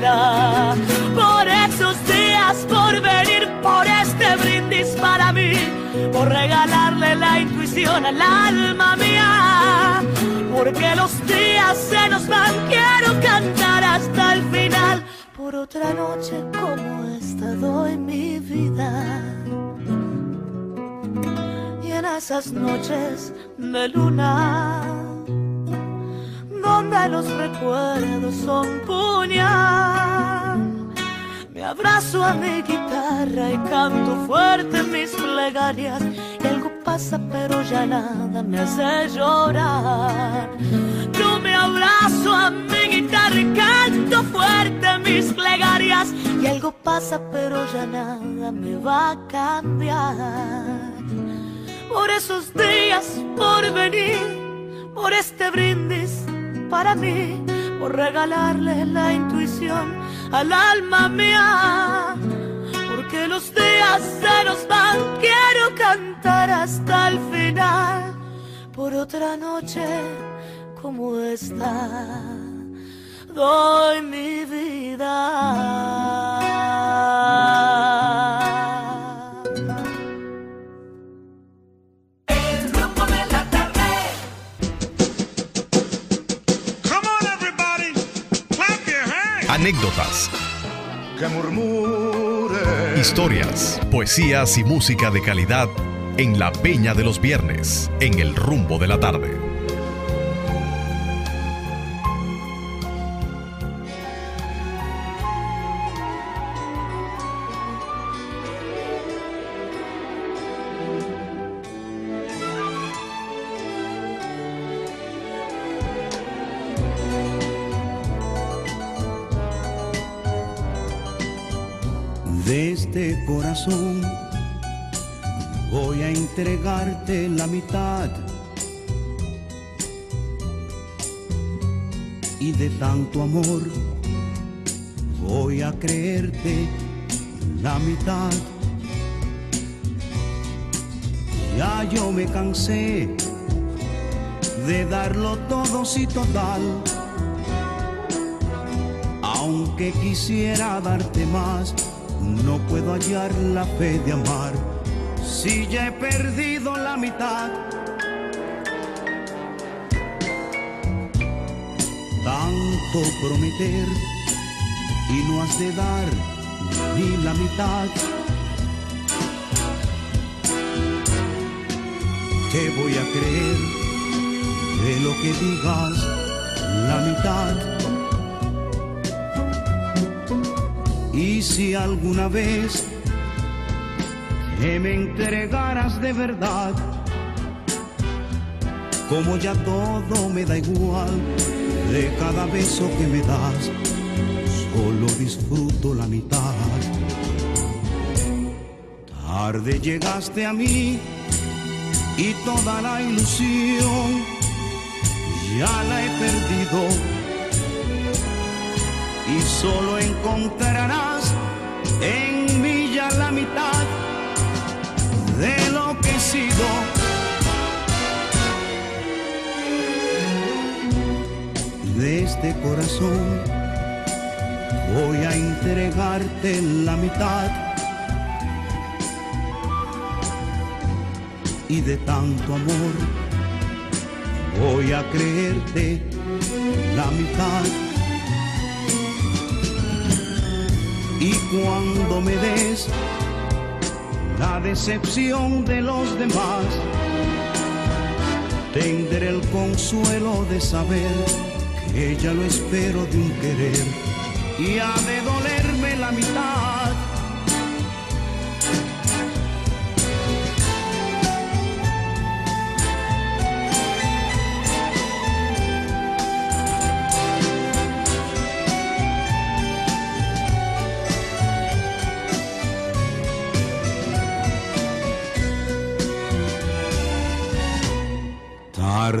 Por esos días, por venir, por este brindis para mí, por regalarle la intuición al alma mía. Porque los días se nos van, quiero cantar hasta el final. Por otra noche como esta doy mi vida. Y en esas noches de luna, donde los recuerdos son puñal, me abrazo a mi guitarra y canto fuerte mis plegarias. Y algo pasa, pero ya nada me hace llorar. Yo me abrazo a mi guitarra y canto fuerte mis plegarias. Y algo pasa, pero ya nada me va a cambiar. Por esos días, por venir, por este brindis para mí, por regalarle la intuición al alma mía. Porque los días se nos van, quiero cantar hasta el final. Por otra noche como esta, doy mi vida. Anécdotas, que murmure. historias, poesías y música de calidad en la Peña de los Viernes, en el rumbo de la tarde. De corazón voy a entregarte la mitad. Y de tanto amor voy a creerte la mitad. Ya yo me cansé de darlo todo si total. Aunque quisiera darte más, no puedo hallar la fe de amar si ya he perdido la mitad. Tanto prometer y no has de dar ni la mitad. Te voy a creer de lo que digas la mitad. Y si alguna vez que me entregaras de verdad, como ya todo me da igual de cada beso que me das, solo disfruto la mitad. Tarde llegaste a mí y toda la ilusión ya la he perdido y solo encontrarás en mí ya la mitad de lo que he sido. De este corazón voy a entregarte la mitad y de tanto amor voy a creerte la mitad. Y cuando me des la decepción de los demás, tendré el consuelo de saber que ya lo espero de un querer y ha de dolerme la mitad.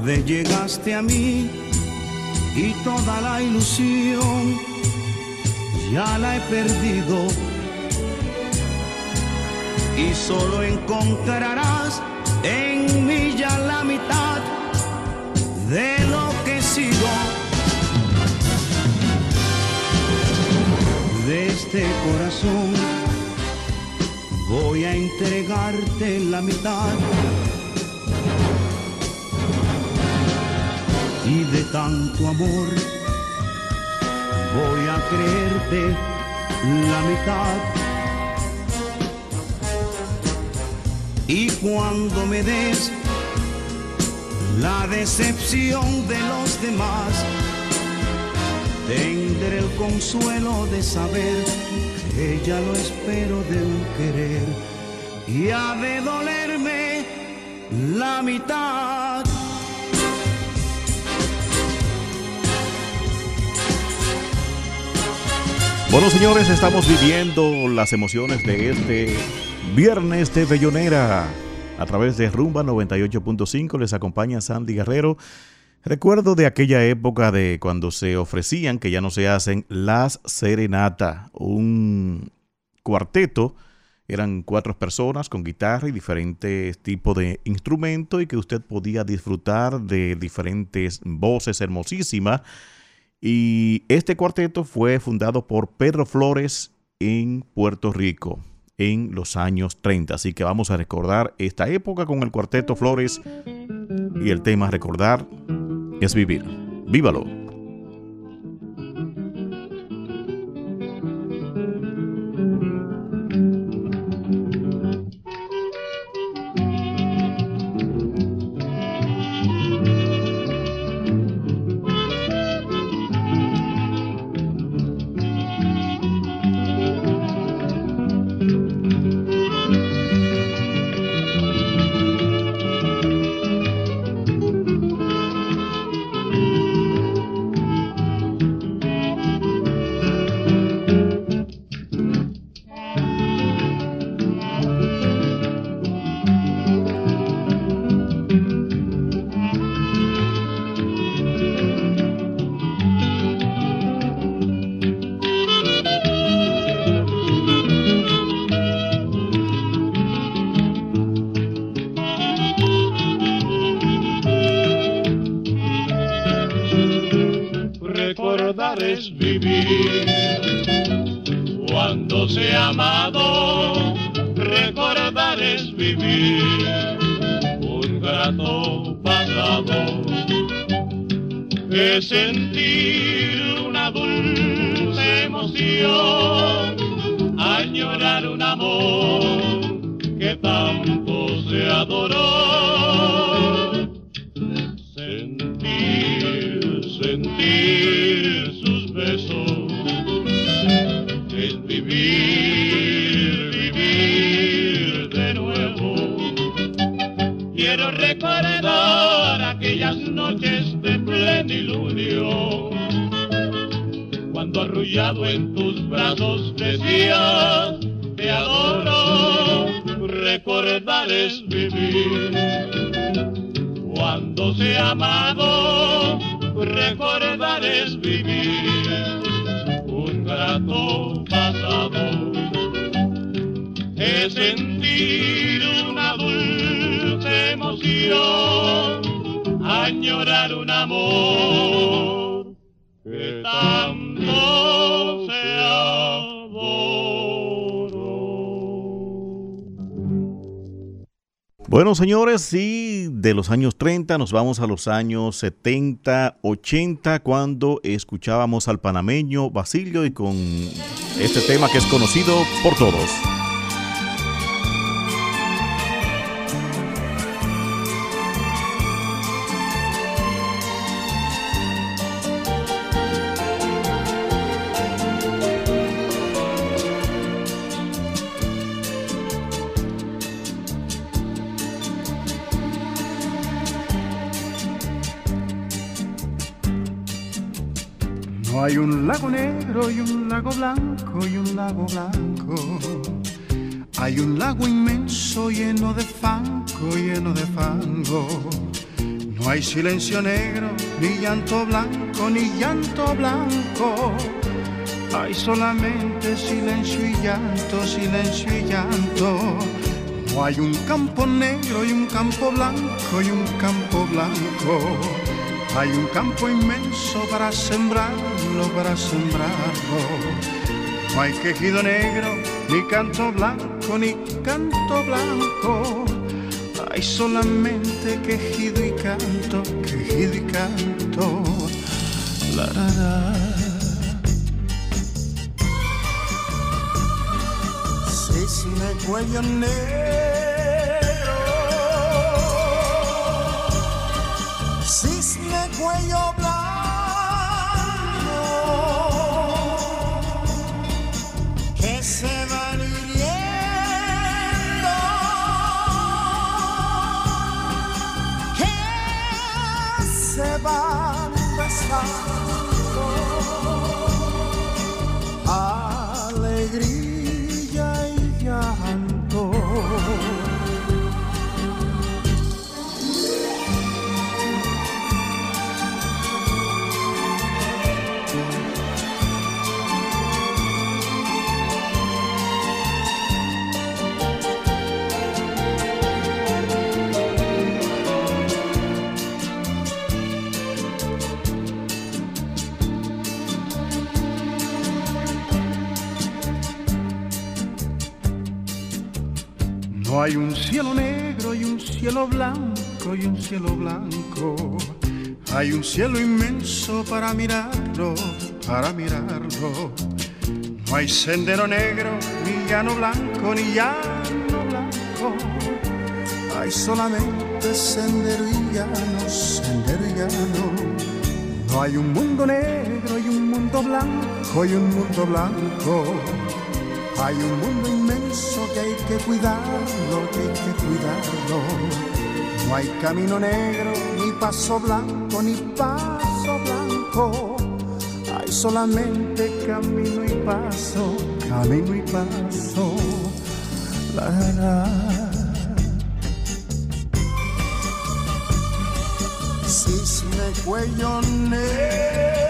Tarde llegaste a mí y toda la ilusión ya la he perdido. Y solo encontrarás en mí ya la mitad de lo que he sido. De este corazón voy a entregarte la mitad. Tanto amor voy a creerte la mitad. Y cuando me des la decepción de los demás, tendré el consuelo de saber que ya lo espero de un querer y ha de dolerme la mitad. Bueno, señores, estamos viviendo las emociones de este viernes de Bellonera. A través de Rumba 98.5 les acompaña Sandy Guerrero. Recuerdo de aquella época de cuando se ofrecían, que ya no se hacen, las serenata, un cuarteto. Eran cuatro personas con guitarra y diferentes tipos de instrumentos y que usted podía disfrutar de diferentes voces hermosísimas y este cuarteto fue fundado por Pedro Flores en Puerto Rico en los años 30. Así que vamos a recordar esta época con el cuarteto Flores y el tema recordar es vivir. Vívalo. Sentir una dulce emoción, añorar un amor que tanto se Bueno, señores, y de los años 30 nos vamos a los años 70, 80, cuando escuchábamos al panameño Basilio y con este tema que es conocido por todos. Lago blanco y un lago blanco. Hay un lago inmenso lleno de fango, lleno de fango. No hay silencio negro, ni llanto blanco, ni llanto blanco. Hay solamente silencio y llanto, silencio y llanto. No hay un campo negro y un campo blanco y un campo blanco. Hay un campo inmenso para sembrarlo, para sembrarlo. No hay quejido negro, ni canto blanco, ni canto blanco. Hay solamente quejido y canto, quejido y canto. La, la, la. Cuello negro, cuello blanco, hay un cielo negro y un cielo blanco y un cielo blanco. Hay un cielo inmenso para mirarlo, para mirarlo. No hay sendero negro, ni llano blanco, ni llano blanco. Hay solamente sendero y llano, sendero y llano. No hay un mundo negro y un mundo blanco y un mundo blanco. Hay un mundo inmenso que hay que cuidarlo, que hay que cuidarlo. No hay camino negro, ni paso blanco, ni paso blanco. Hay solamente camino y paso, camino y paso. La, la. Cisne cuello negro.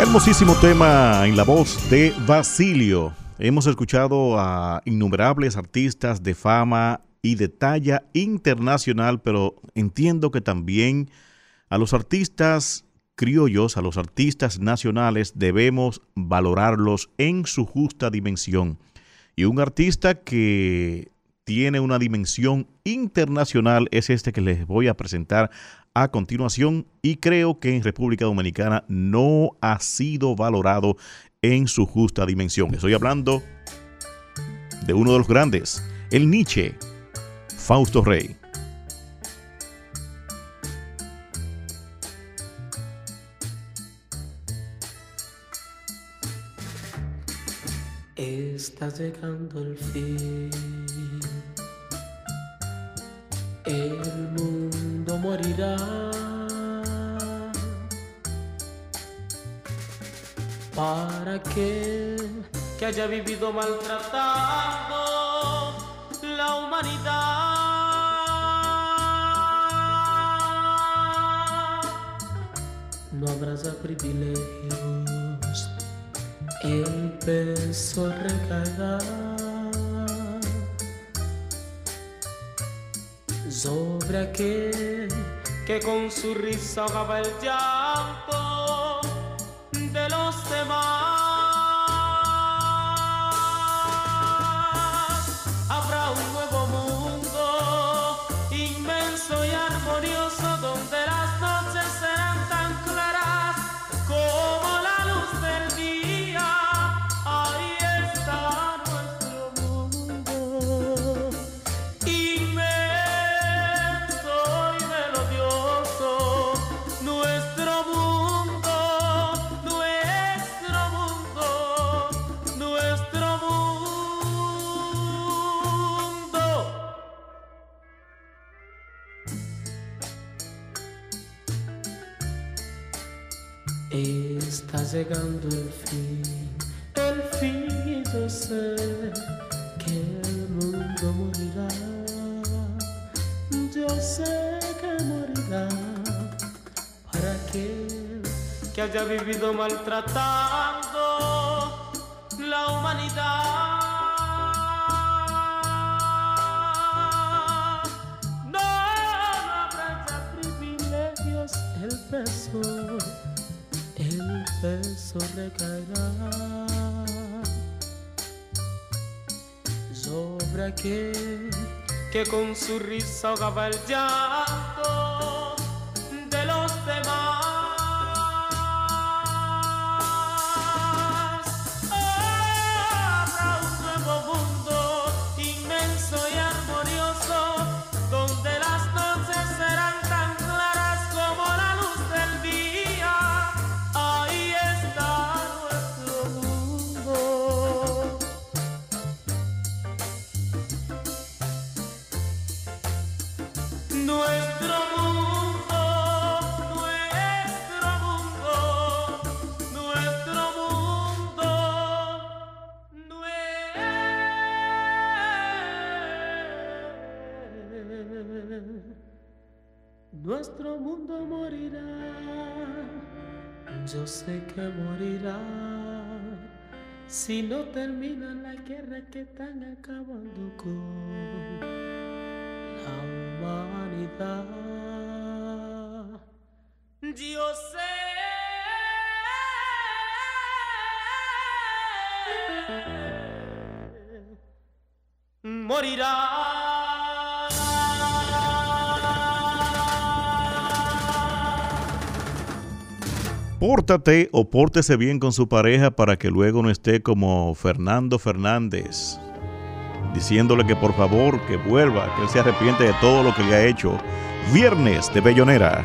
Hermosísimo tema en la voz de Basilio. Hemos escuchado a innumerables artistas de fama y de talla internacional, pero entiendo que también a los artistas criollos, a los artistas nacionales, debemos valorarlos en su justa dimensión. Y un artista que tiene una dimensión internacional es este que les voy a presentar a continuación y creo que en República Dominicana no ha sido valorado en su justa dimensión. Estoy hablando de uno de los grandes, el Nietzsche, Fausto Rey. Está llegando el fin. El mundo morirá. Para aquel que haya vivido maltratando la humanidad. No habrá ya privilegios, el peso recaerá sobre aquel que con su risa ahogaba el llanto de los demás. Llegando el fin, el fin y yo sé que el mundo morirá. Yo sé que morirá para aquel que haya vivido maltratando la humanidad. No, privilegios, el peso, peso recaerá sobre aquel que con su risa ahogaba guerra que están acabando con la humanidad. Yo sé. Morirá. Pórtate o pórtese bien con su pareja para que luego no esté como Fernando Fernández, diciéndole que por favor que vuelva, que él se arrepiente de todo lo que le ha hecho. Viernes de Bellonera.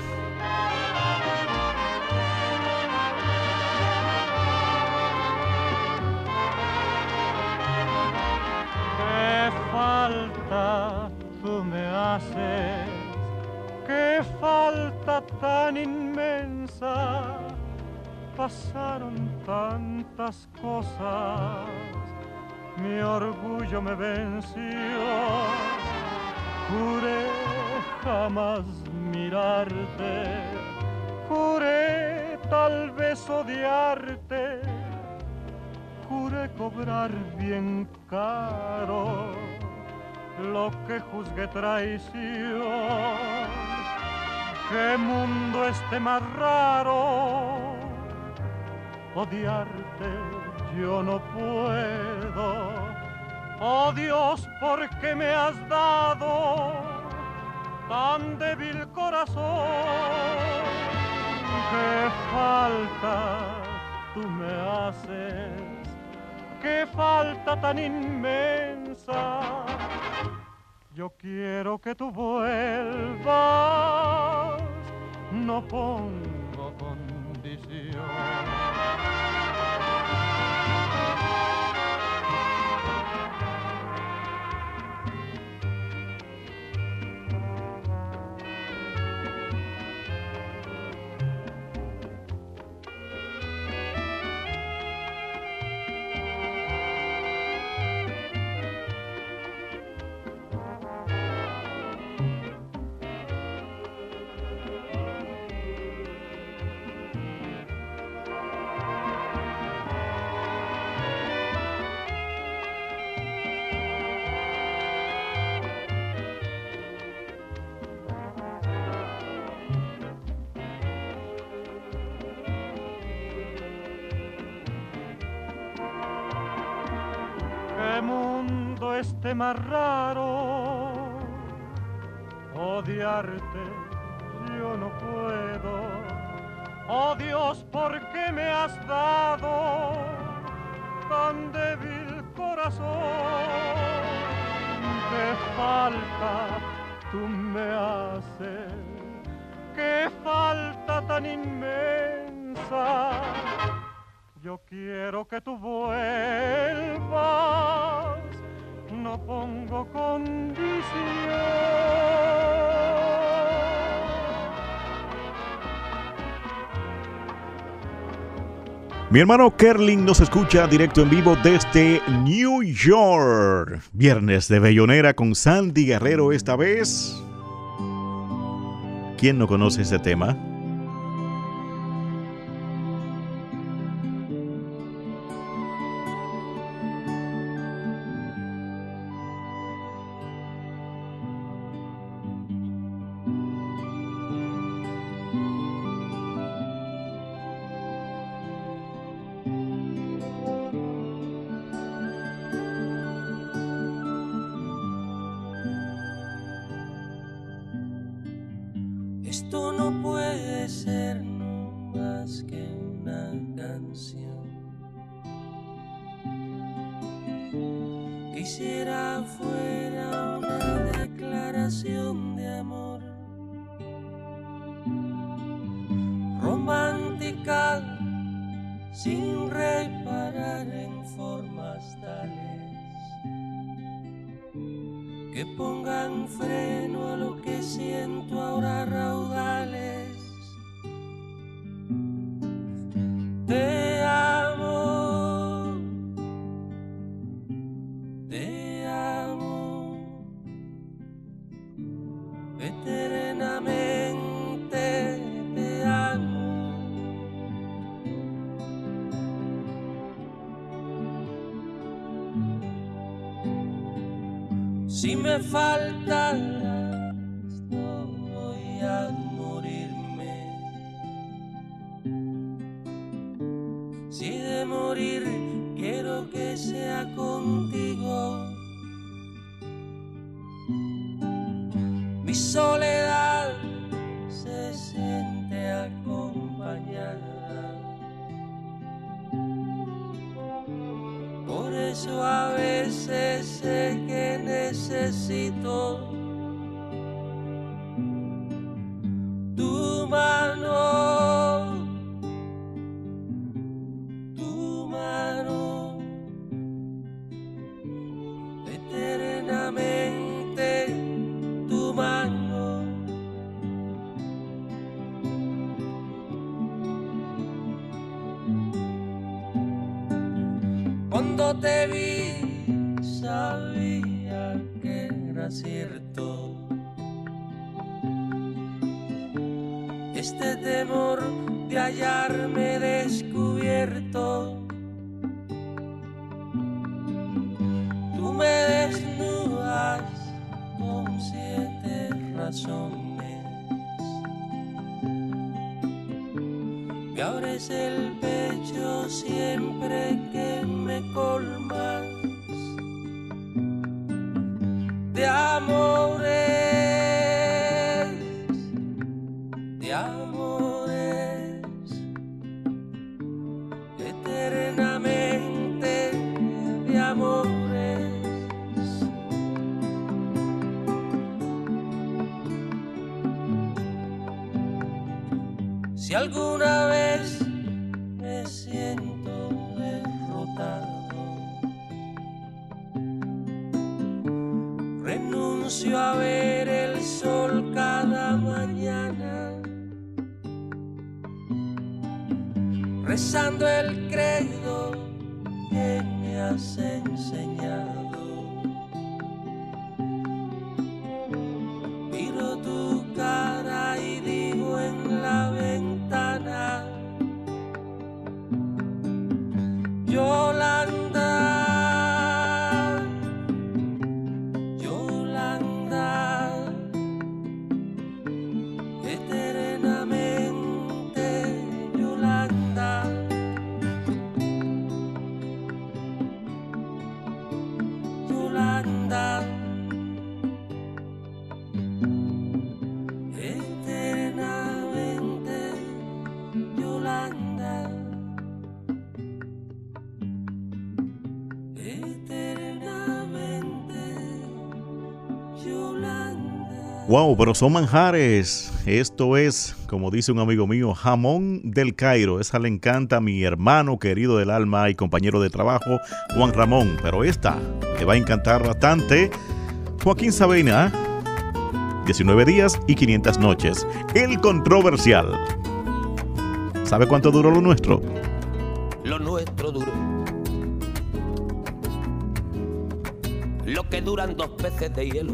Pasaron tantas cosas, mi orgullo me venció. Juré jamás mirarte, juré tal vez odiarte, juré cobrar bien caro lo que juzgué traición. Qué mundo este más raro, odiarte yo no puedo. Oh Dios, ¿por qué me has dado tan débil corazón? Qué falta tú me haces, qué falta tan inmensa yo quiero que tú vuelvas, más raro. Odiarte Mi hermano Kerling nos escucha directo en vivo desde New York. Viernes de Bellonera con Sandy Guerrero esta vez. ¿Quién no conoce ese tema? Sea contigo. Mi soledad se siente acompañada. Por eso a veces sé que necesito Pero son manjares. Esto es, como dice un amigo mío, jamón del Cairo. Esa le encanta a mi hermano querido del alma y compañero de trabajo, Juan Ramón. Pero esta le va a encantar bastante. Joaquín Sabina, 19 días y 500 noches. El controversial. ¿Sabe cuánto duró lo nuestro? Lo nuestro duró. Lo que duran dos peces de hielo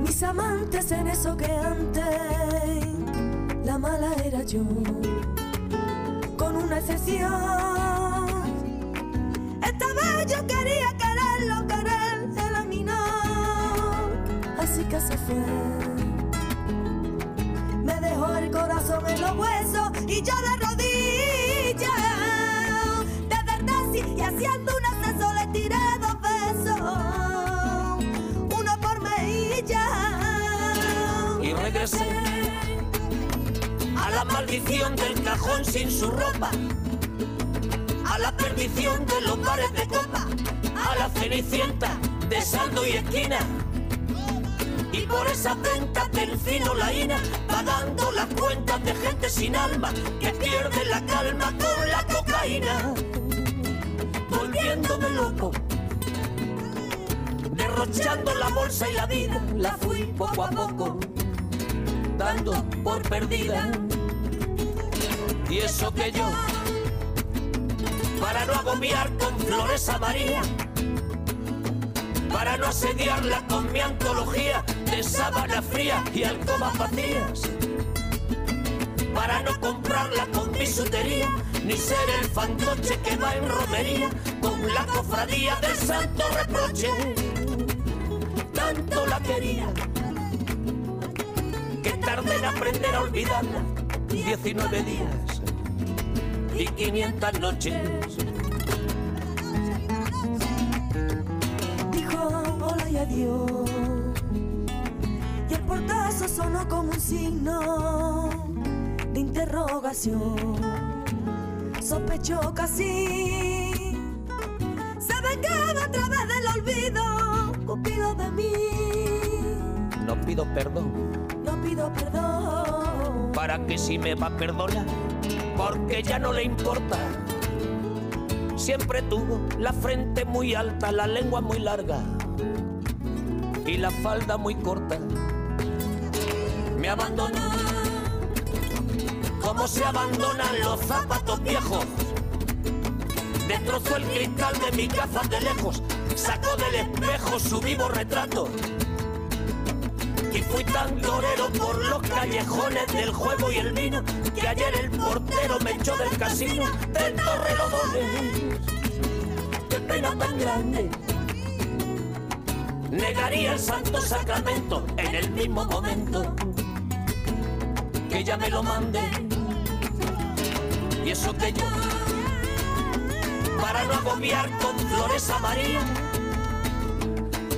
Mis amantes en eso que antes la mala era yo, con una excepción. Esta vez yo quería quererlo, querer a mí no, así que se fue. Me dejó el corazón en los huesos y yo de a la maldición del cajón sin su ropa, a la perdición de los bares de copa, a la cenicienta de saldo y esquina. Y por esas ventas del fino la ina, pagando las cuentas de gente sin alma que pierde la calma con la cocaína, volviéndome loco, derrochando la bolsa y la vida, la fui poco a poco dando por perdida. Y eso que yo, para no agobiar con flores a María, para no asediarla con mi antología de sábana fría y alcobas vacías, para no comprarla con bisutería, ni ser el fantoche que va en romería con la cofradía del santo reproche. Tanto la quería que tardé en aprender a olvidarla. 19 días y 500 noches. dijo hola y adiós. Y el portazo sonó como un signo de interrogación. sospechó casi. Se vengaba a través del olvido, Cupido de mí. No pido perdón. Pido perdón. ¿Para que si me va a perdonar? Porque ya no le importa. Siempre tuvo la frente muy alta, la lengua muy larga y la falda muy corta. Me abandonó como se abandonan los zapatos viejos. Destrozó el cristal de mi casa de lejos, sacó del espejo su vivo retrato. Fui tan torero por los callejones del juego y el vino que ayer el portero me echó del casino del Torrelodones. Qué pena tan grande. Negaría el santo sacramento en el mismo momento que ella me lo mande. Y eso que yo, para no agobiar con flores a María,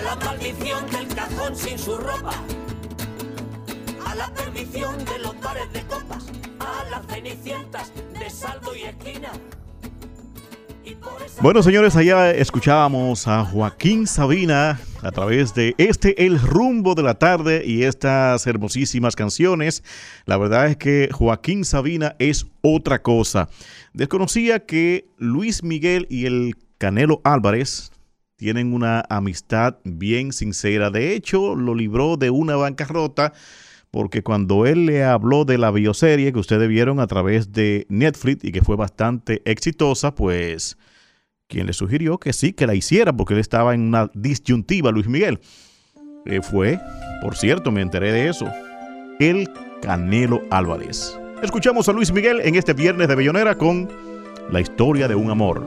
a la maldición del cajón sin su ropa, a la perdición de los bares de copas, a las cenicientas de saldo y esquina. Bueno, señores, allá escuchábamos a Joaquín Sabina a través de este El rumbo de la tarde y estas hermosísimas canciones. La verdad es que Joaquín Sabina es otra cosa. Desconocía que Luis Miguel y el Canelo Álvarez tienen una amistad bien sincera. De hecho, lo libró de una bancarrota porque cuando él le habló de la bioserie que ustedes vieron a través de Netflix y que fue bastante exitosa, pues quien le sugirió que sí, que la hiciera, porque él estaba en una disyuntiva, Luis Miguel. Eh, fue, por cierto, me enteré de eso, el Canelo Álvarez. Escuchamos a Luis Miguel en este viernes de Bellonera con La historia de un amor.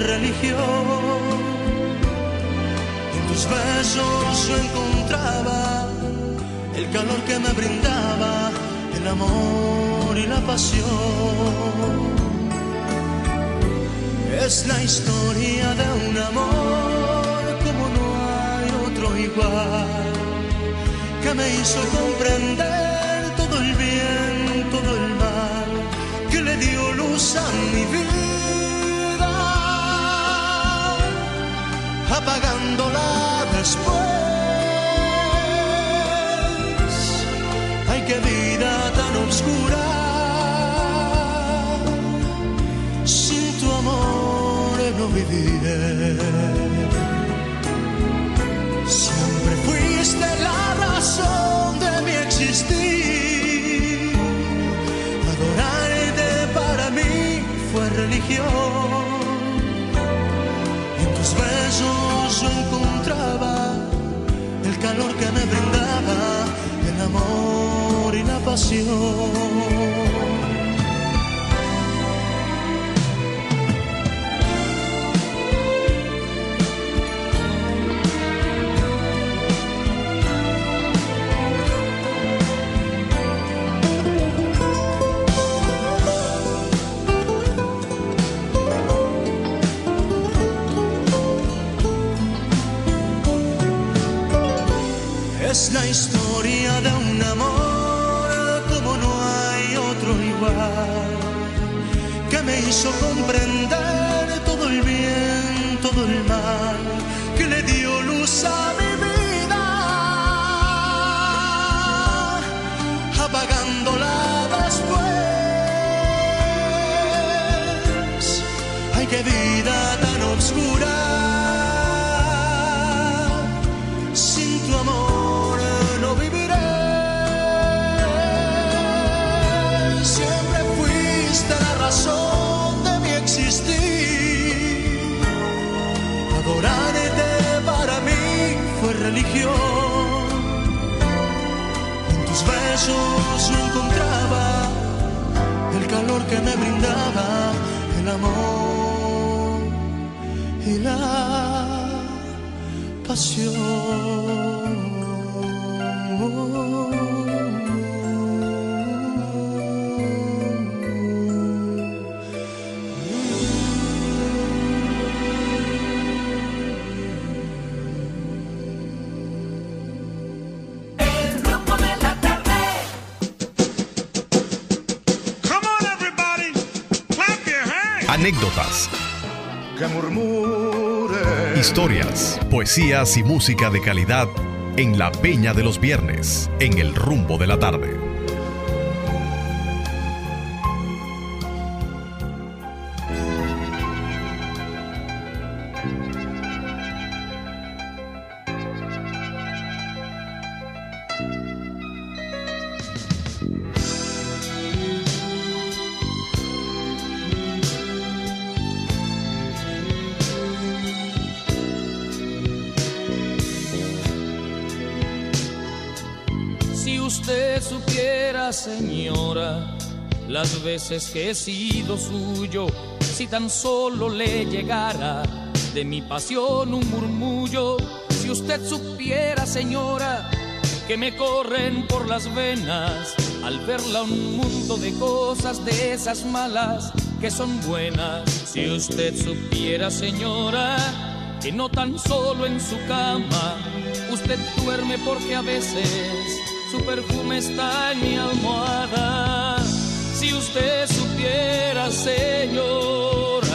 religión. En tus besos yo encontraba el calor que me brindaba el amor y la pasión. Es la historia de un amor como no hay otro igual, que me hizo comprender todo el bien, todo el mal, que le dio luz a mi vida, apagándola después. Ay, qué vida tan oscura. Sin tu amor no viviré. Siempre fuiste la razón de mi existir. Adorarte para mí fue religión. Encontraba el calor que me brindaba el amor y la pasión. Poesías y música de calidad en la Peña de los Viernes, en el rumbo de la tarde. Veces que he sido suyo, si tan solo le llegara de mi pasión un murmullo, si usted supiera, señora, que me corren por las venas al verla un mundo de cosas de esas malas que son buenas. Si usted supiera, señora, que no tan solo en su cama usted duerme porque a veces su perfume está en mi almohada. Si usted supiera, señora,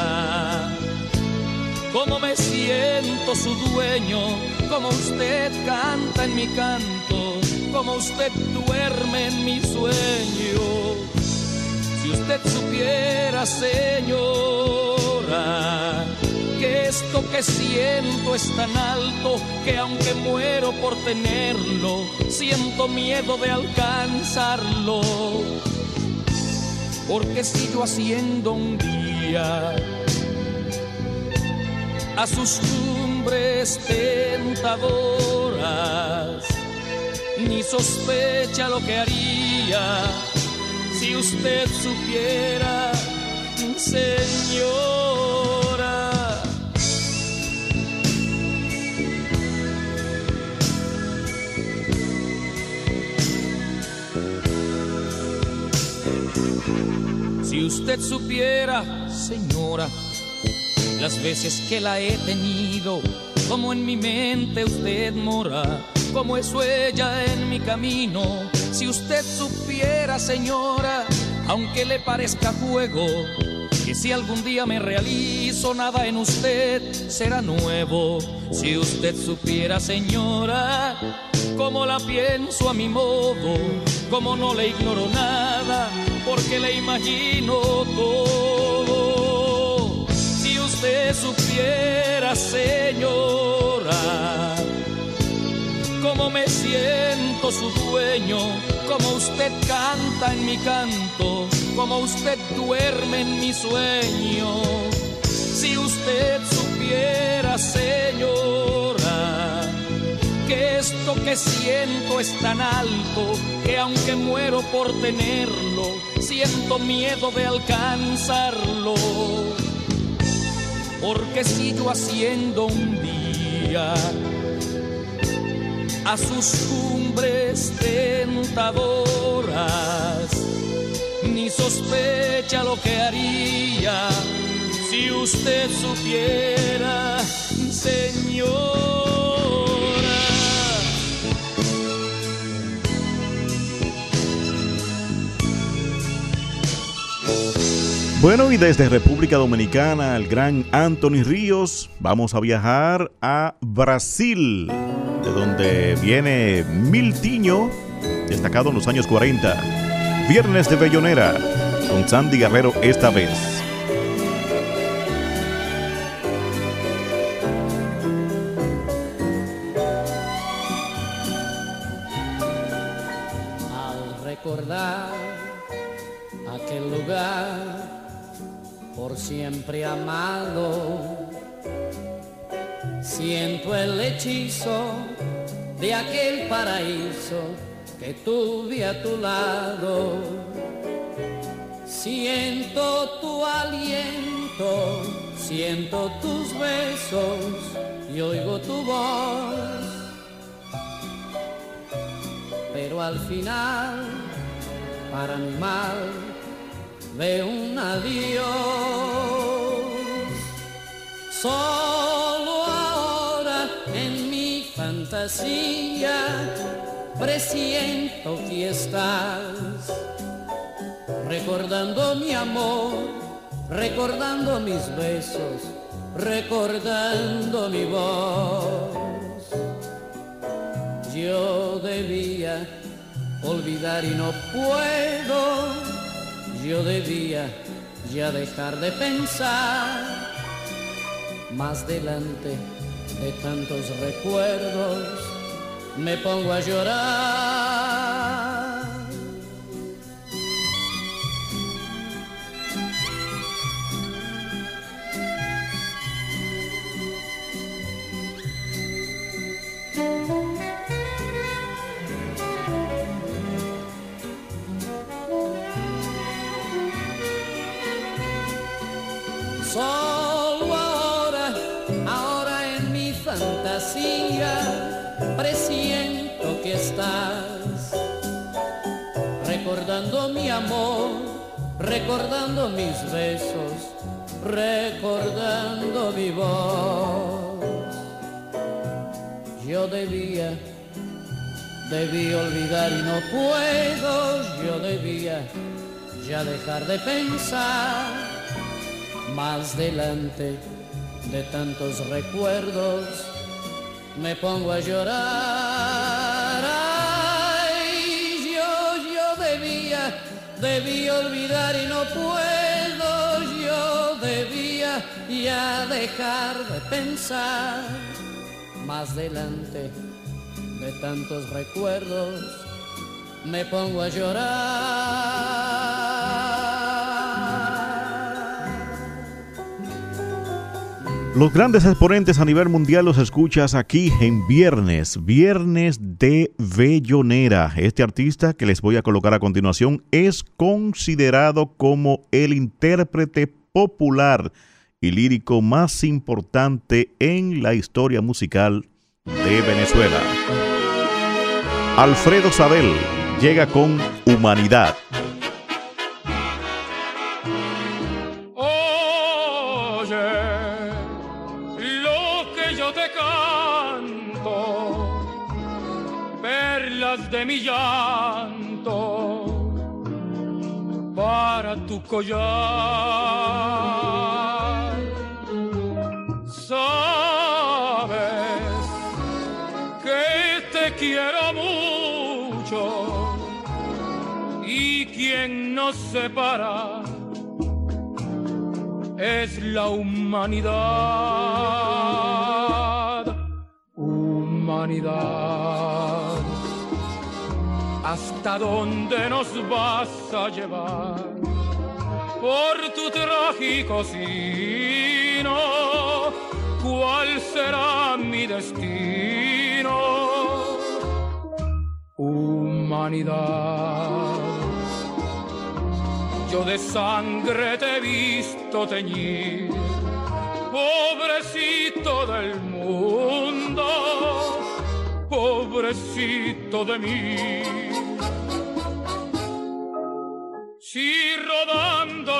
cómo me siento su dueño, cómo usted canta en mi canto, cómo usted duerme en mi sueño. Si usted supiera, señora, que esto que siento es tan alto que aunque muero por tenerlo, siento miedo de alcanzarlo. Porque sigo haciendo un día a sus cumbres tentadoras, ni sospecha lo que haría si usted supiera, señora. Si usted supiera, señora, las veces que la he tenido, como en mi mente usted mora, como es ella en mi camino. Si usted supiera, señora, aunque le parezca juego, que si algún día me realizo, nada en usted será nuevo. Si usted supiera, señora, cómo la pienso a mi modo, como no le ignoro nada, porque le imagino todo. Si usted supiera, señora, cómo me siento su dueño, como usted canta en mi canto, como usted duerme en mi sueño. Si usted supiera, señora, que esto que siento es tan alto que aunque muero por tenerlo, siento miedo de alcanzarlo. Porque sigo haciendo un día a sus cumbres tentadoras, ni sospecha lo que haría si usted supiera, señora. Bueno, y desde República Dominicana, el gran Anthony Ríos, vamos a viajar a Brasil, de donde viene Miltiño, destacado en los años 40. Viernes de Bellonera, con Sandy Guerrero esta vez. Siempre amado. Siento el hechizo de aquel paraíso que tuve a tu lado. Siento tu aliento, siento tus besos y oigo tu voz. Pero al final, para mi mal, veo un adiós. Solo ahora en mi fantasía presiento que estás recordando mi amor, recordando mis besos, recordando mi voz. Yo debía olvidar y no puedo, yo debía ya dejar de pensar más delante de tantos recuerdos me pongo a llorar. Recordando mi amor, recordando mis besos, recordando mi voz. Yo debía, debí olvidar y no puedo, yo debía ya dejar de pensar más delante de tantos recuerdos me pongo a llorar. Debí olvidar y no puedo, yo debía ya dejar de pensar. Más delante de tantos recuerdos me pongo a llorar. Los grandes exponentes a nivel mundial los escuchas aquí en Viernes, Viernes de Bellonera. Este artista que les voy a colocar a continuación es considerado como el intérprete popular y lírico más importante en la historia musical de Venezuela. Alfredo Sabel llega con Humanidad. De mi llanto, para tu collar. Sabes que te quiero mucho y quien nos separa es la humanidad. Humanidad. ¿Hasta dónde nos vas a llevar? Por tu trágico sino, ¿cuál será mi destino? Humanidad. Yo de sangre te he visto teñir, pobrecito del mundo, pobrecito de mí.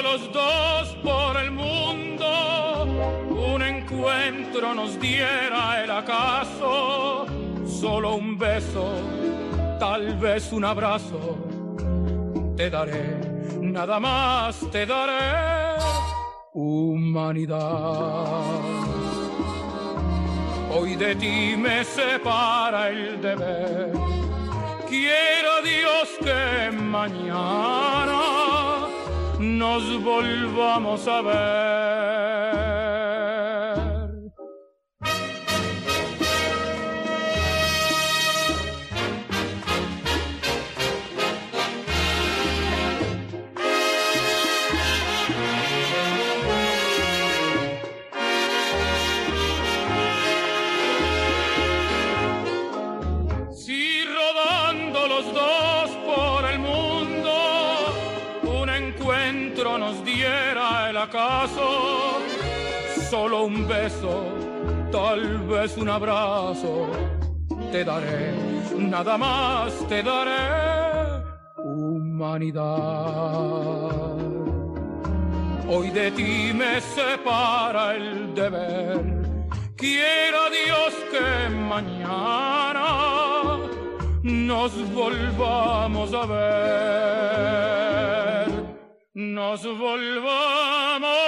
Los dos por el mundo, un encuentro nos diera el acaso, solo un beso, tal vez un abrazo, te daré nada más te daré humanidad. Hoy de ti me separa el deber. Quiero Dios que mañana nos volvamos a ver. Solo un beso, tal vez un abrazo, te daré, nada más te daré humanidad. Hoy de ti me separa el deber, quiera Dios que mañana nos volvamos a ver, nos volvamos.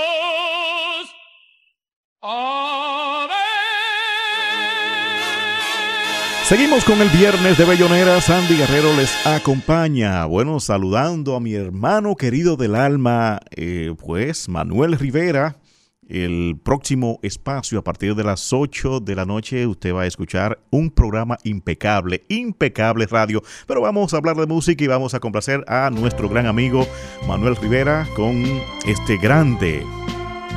Seguimos con el viernes de Bellonera. Sandy Guerrero les acompaña. Bueno, saludando a mi hermano querido del alma, eh, pues Manuel Rivera el próximo espacio a partir de las 8 de la noche usted va a escuchar un programa impecable, impecable radio. Pero vamos a hablar de música y vamos a complacer a nuestro gran amigo Manuel Rivera con este grande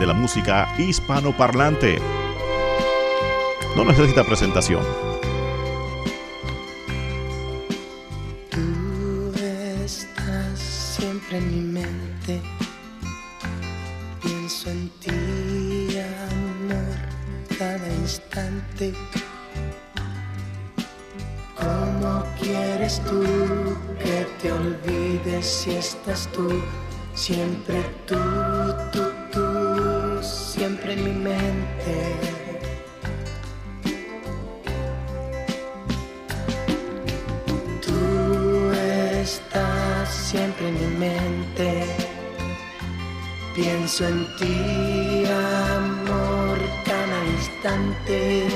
de la música hispanoparlante. No necesita presentación. Tú estás siempre en mi mente pienso en ti, amor, cada instante. ¿Cómo quieres tú que te olvides si estás tú? Siempre tú, tú, tú, siempre en mi mente. Tú estás siempre en mi mente. Pienso en ti, amor, cada instante.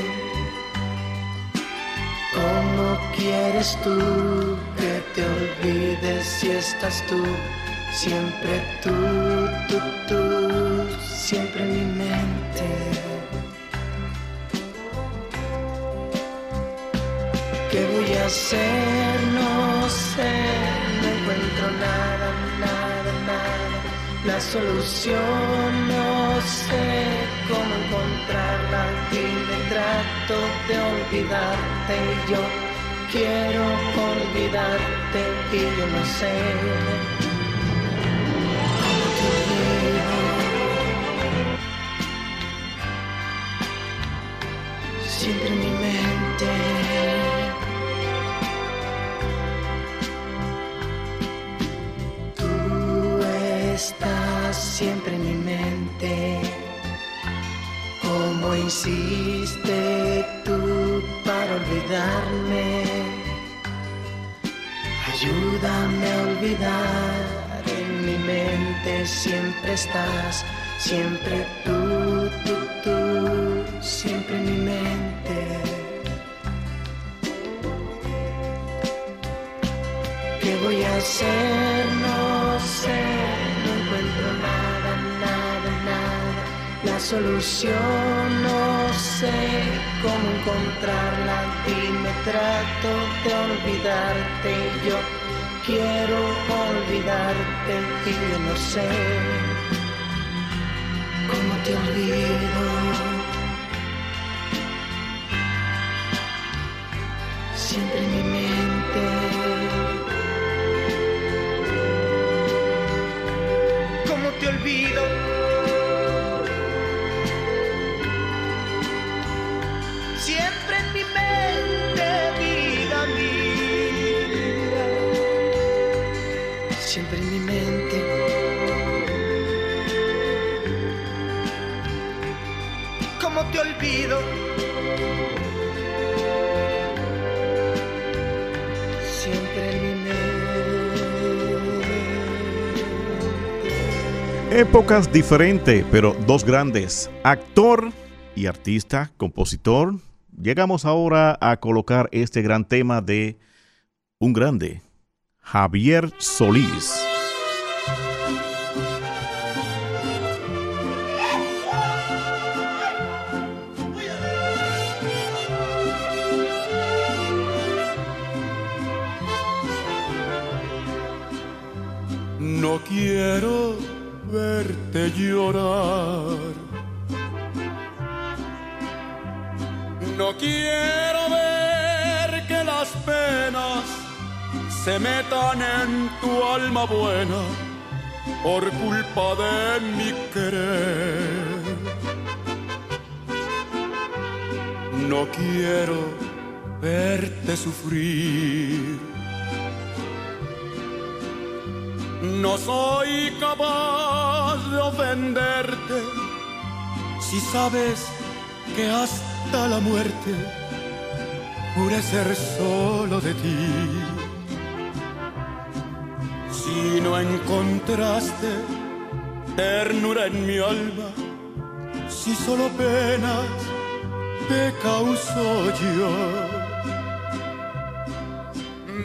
¿Cómo quieres tú que te olvides si estás tú? Siempre tú, tú, tú, siempre mi mente. ¿Qué voy a hacer? No sé, no encuentro nada, nada, nada. La solución no sé cómo encontrarla y me trato de olvidarte y yo quiero olvidarte y yo no sé Siempre en mi mente. Tú estás siempre en mi mente. ¿Cómo hiciste tú para olvidarme? Ayúdame a olvidar. En mi mente siempre estás, siempre tú, tú, tú, siempre en mi mente. ¿Qué voy a hacer? No sé, no encuentro nada, nada, nada. La solución no sé cómo encontrarla y me trato de olvidarte. Yo quiero olvidarte y yo no sé cómo te olvido. Siempre Épocas diferentes, pero dos grandes. Actor y artista, compositor. Llegamos ahora a colocar este gran tema de un grande, Javier Solís. No quiero verte llorar. No quiero ver que las penas se metan en tu alma buena. por culpa de mi querer. No quiero verte sufrir. No soy capaz de ofenderte si sabes que hasta la muerte juré ser solo de ti. Si no encontraste ternura en mi alma, si solo penas te causo yo.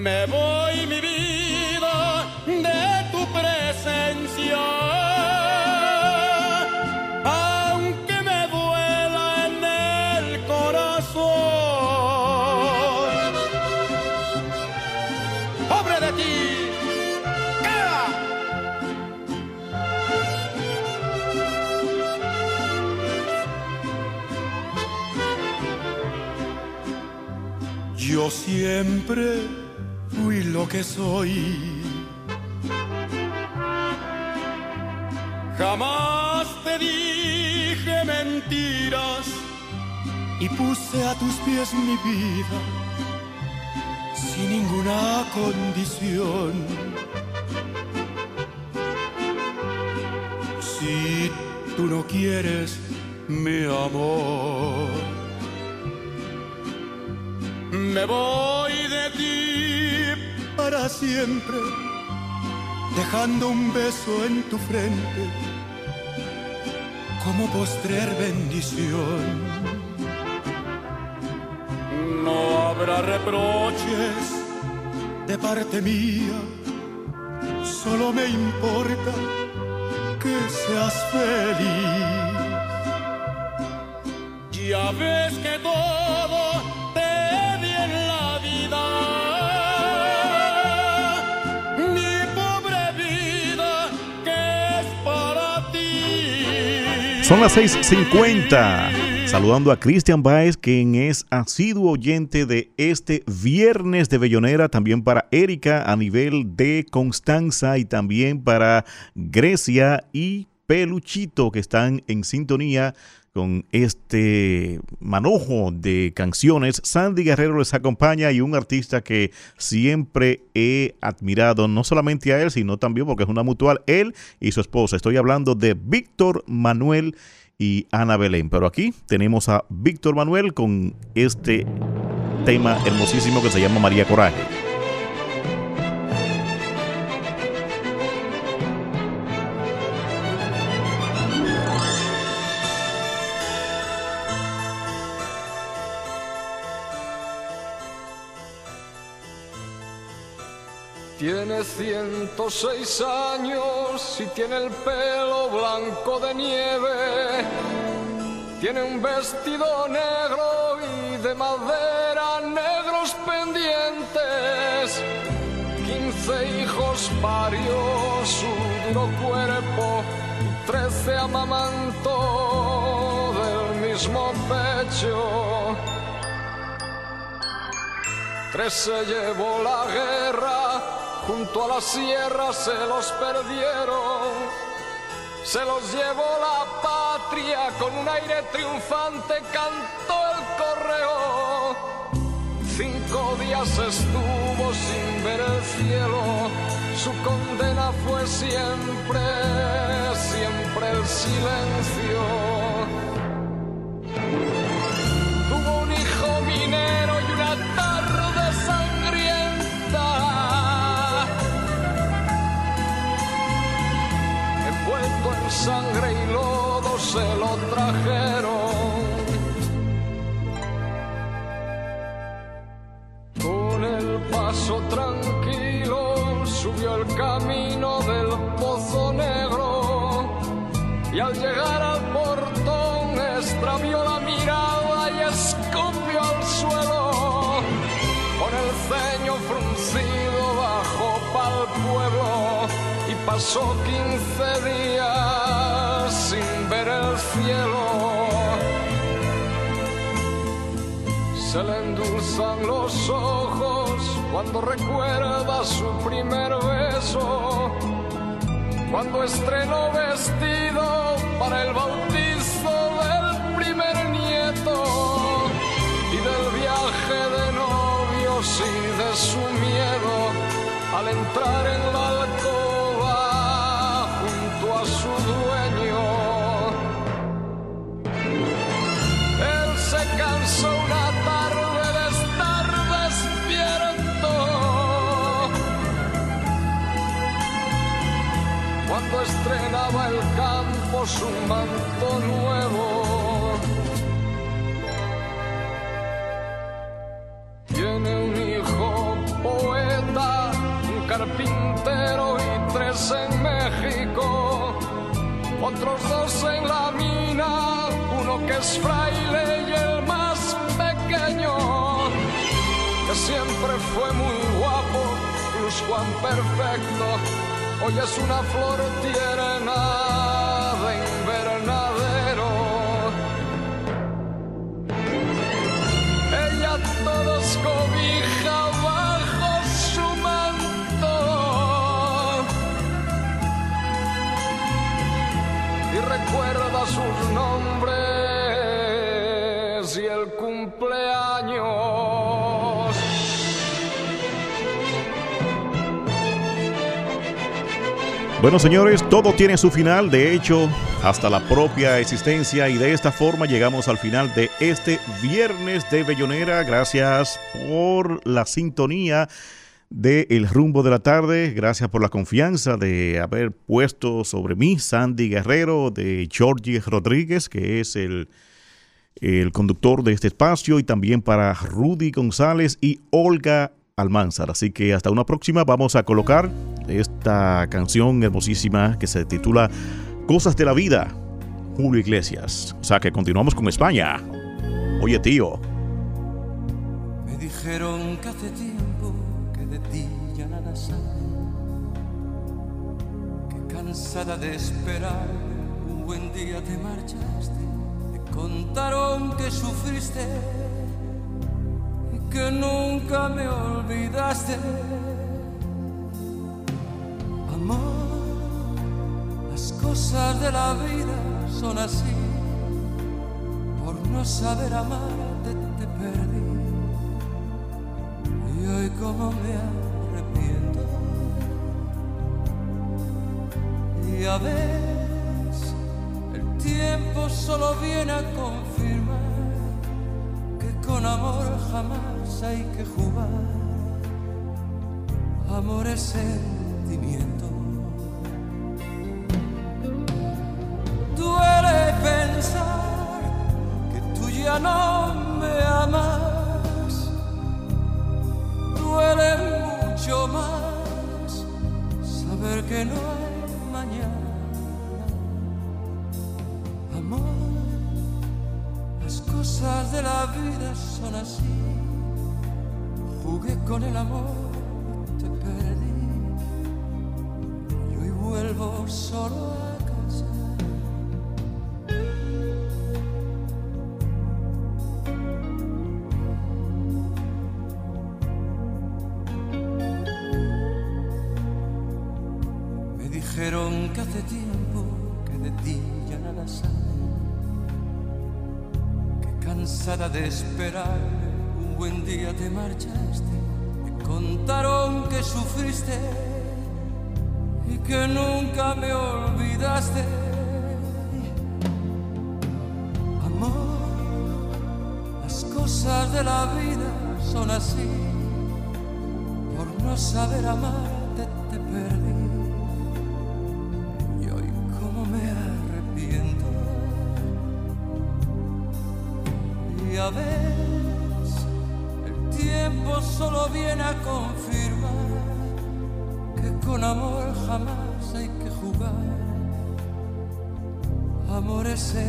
Me voy mi vida Siempre fui lo que soy. Jamás te dije mentiras y puse a tus pies mi vida sin ninguna condición. Si tú no quieres mi amor, me voy de ti para siempre, dejando un beso en tu frente como postrer bendición. No habrá reproches de parte mía, solo me importa que seas feliz. Ya ves que todo Son las 6:50. Saludando a Cristian Baez, quien es asiduo oyente de este viernes de Bellonera, también para Erika a nivel de Constanza y también para Grecia y Peluchito, que están en sintonía con este manojo de canciones. Sandy Guerrero les acompaña y un artista que siempre he admirado, no solamente a él, sino también porque es una mutual, él y su esposa. Estoy hablando de Víctor Manuel y Ana Belén. Pero aquí tenemos a Víctor Manuel con este tema hermosísimo que se llama María Coraje. Tiene 106 años y tiene el pelo blanco de nieve. Tiene un vestido negro y de madera negros pendientes. 15 hijos parió su duro cuerpo y 13 amamantó del mismo pecho. Tres se llevó la guerra, junto a la sierra se los perdieron. Se los llevó la patria, con un aire triunfante cantó el correo. Cinco días estuvo sin ver el cielo, su condena fue siempre, siempre el silencio. Cuando recuerda su primer beso cuando estrenó vestido para el bautizo del primer nieto y del viaje de novios y de su miedo al entrar en la su manto nuevo. Tiene un hijo poeta, un carpintero y tres en México, otros dos en la mina, uno que es fraile y el más pequeño, que siempre fue muy guapo, Juan perfecto, hoy es una flor tierna nombres y el cumpleaños. Bueno, señores, todo tiene su final, de hecho, hasta la propia existencia y de esta forma llegamos al final de este viernes de Bellonera. Gracias por la sintonía de El Rumbo de la Tarde, gracias por la confianza de haber puesto sobre mí Sandy Guerrero de Georgie Rodríguez, que es el, el conductor de este espacio, y también para Rudy González y Olga Almanzar. Así que hasta una próxima vamos a colocar esta canción hermosísima que se titula Cosas de la Vida, Julio Iglesias. O sea que continuamos con España. Oye tío, Me dijeron cansada de esperar un buen día te marchaste, me contaron que sufriste y que nunca me olvidaste. Amor, las cosas de la vida son así, por no saber amarte te perdí. Y hoy como me Y a veces el tiempo solo viene a confirmar Que con amor jamás hay que jugar. Amor es sentimiento. Duele pensar que tú ya no me amas. Duele mucho más saber que no hay cosas de la vida son así. Jugué con el amor, te perdí. Y hoy vuelvo solo a de esperar un buen día te marchaste, me contaron que sufriste y que nunca me olvidaste. Amor, las cosas de la vida son así, por no saber amarte te perdí. Viene a confirmar Que con amor jamás hay que jugar. Amor es sentimiento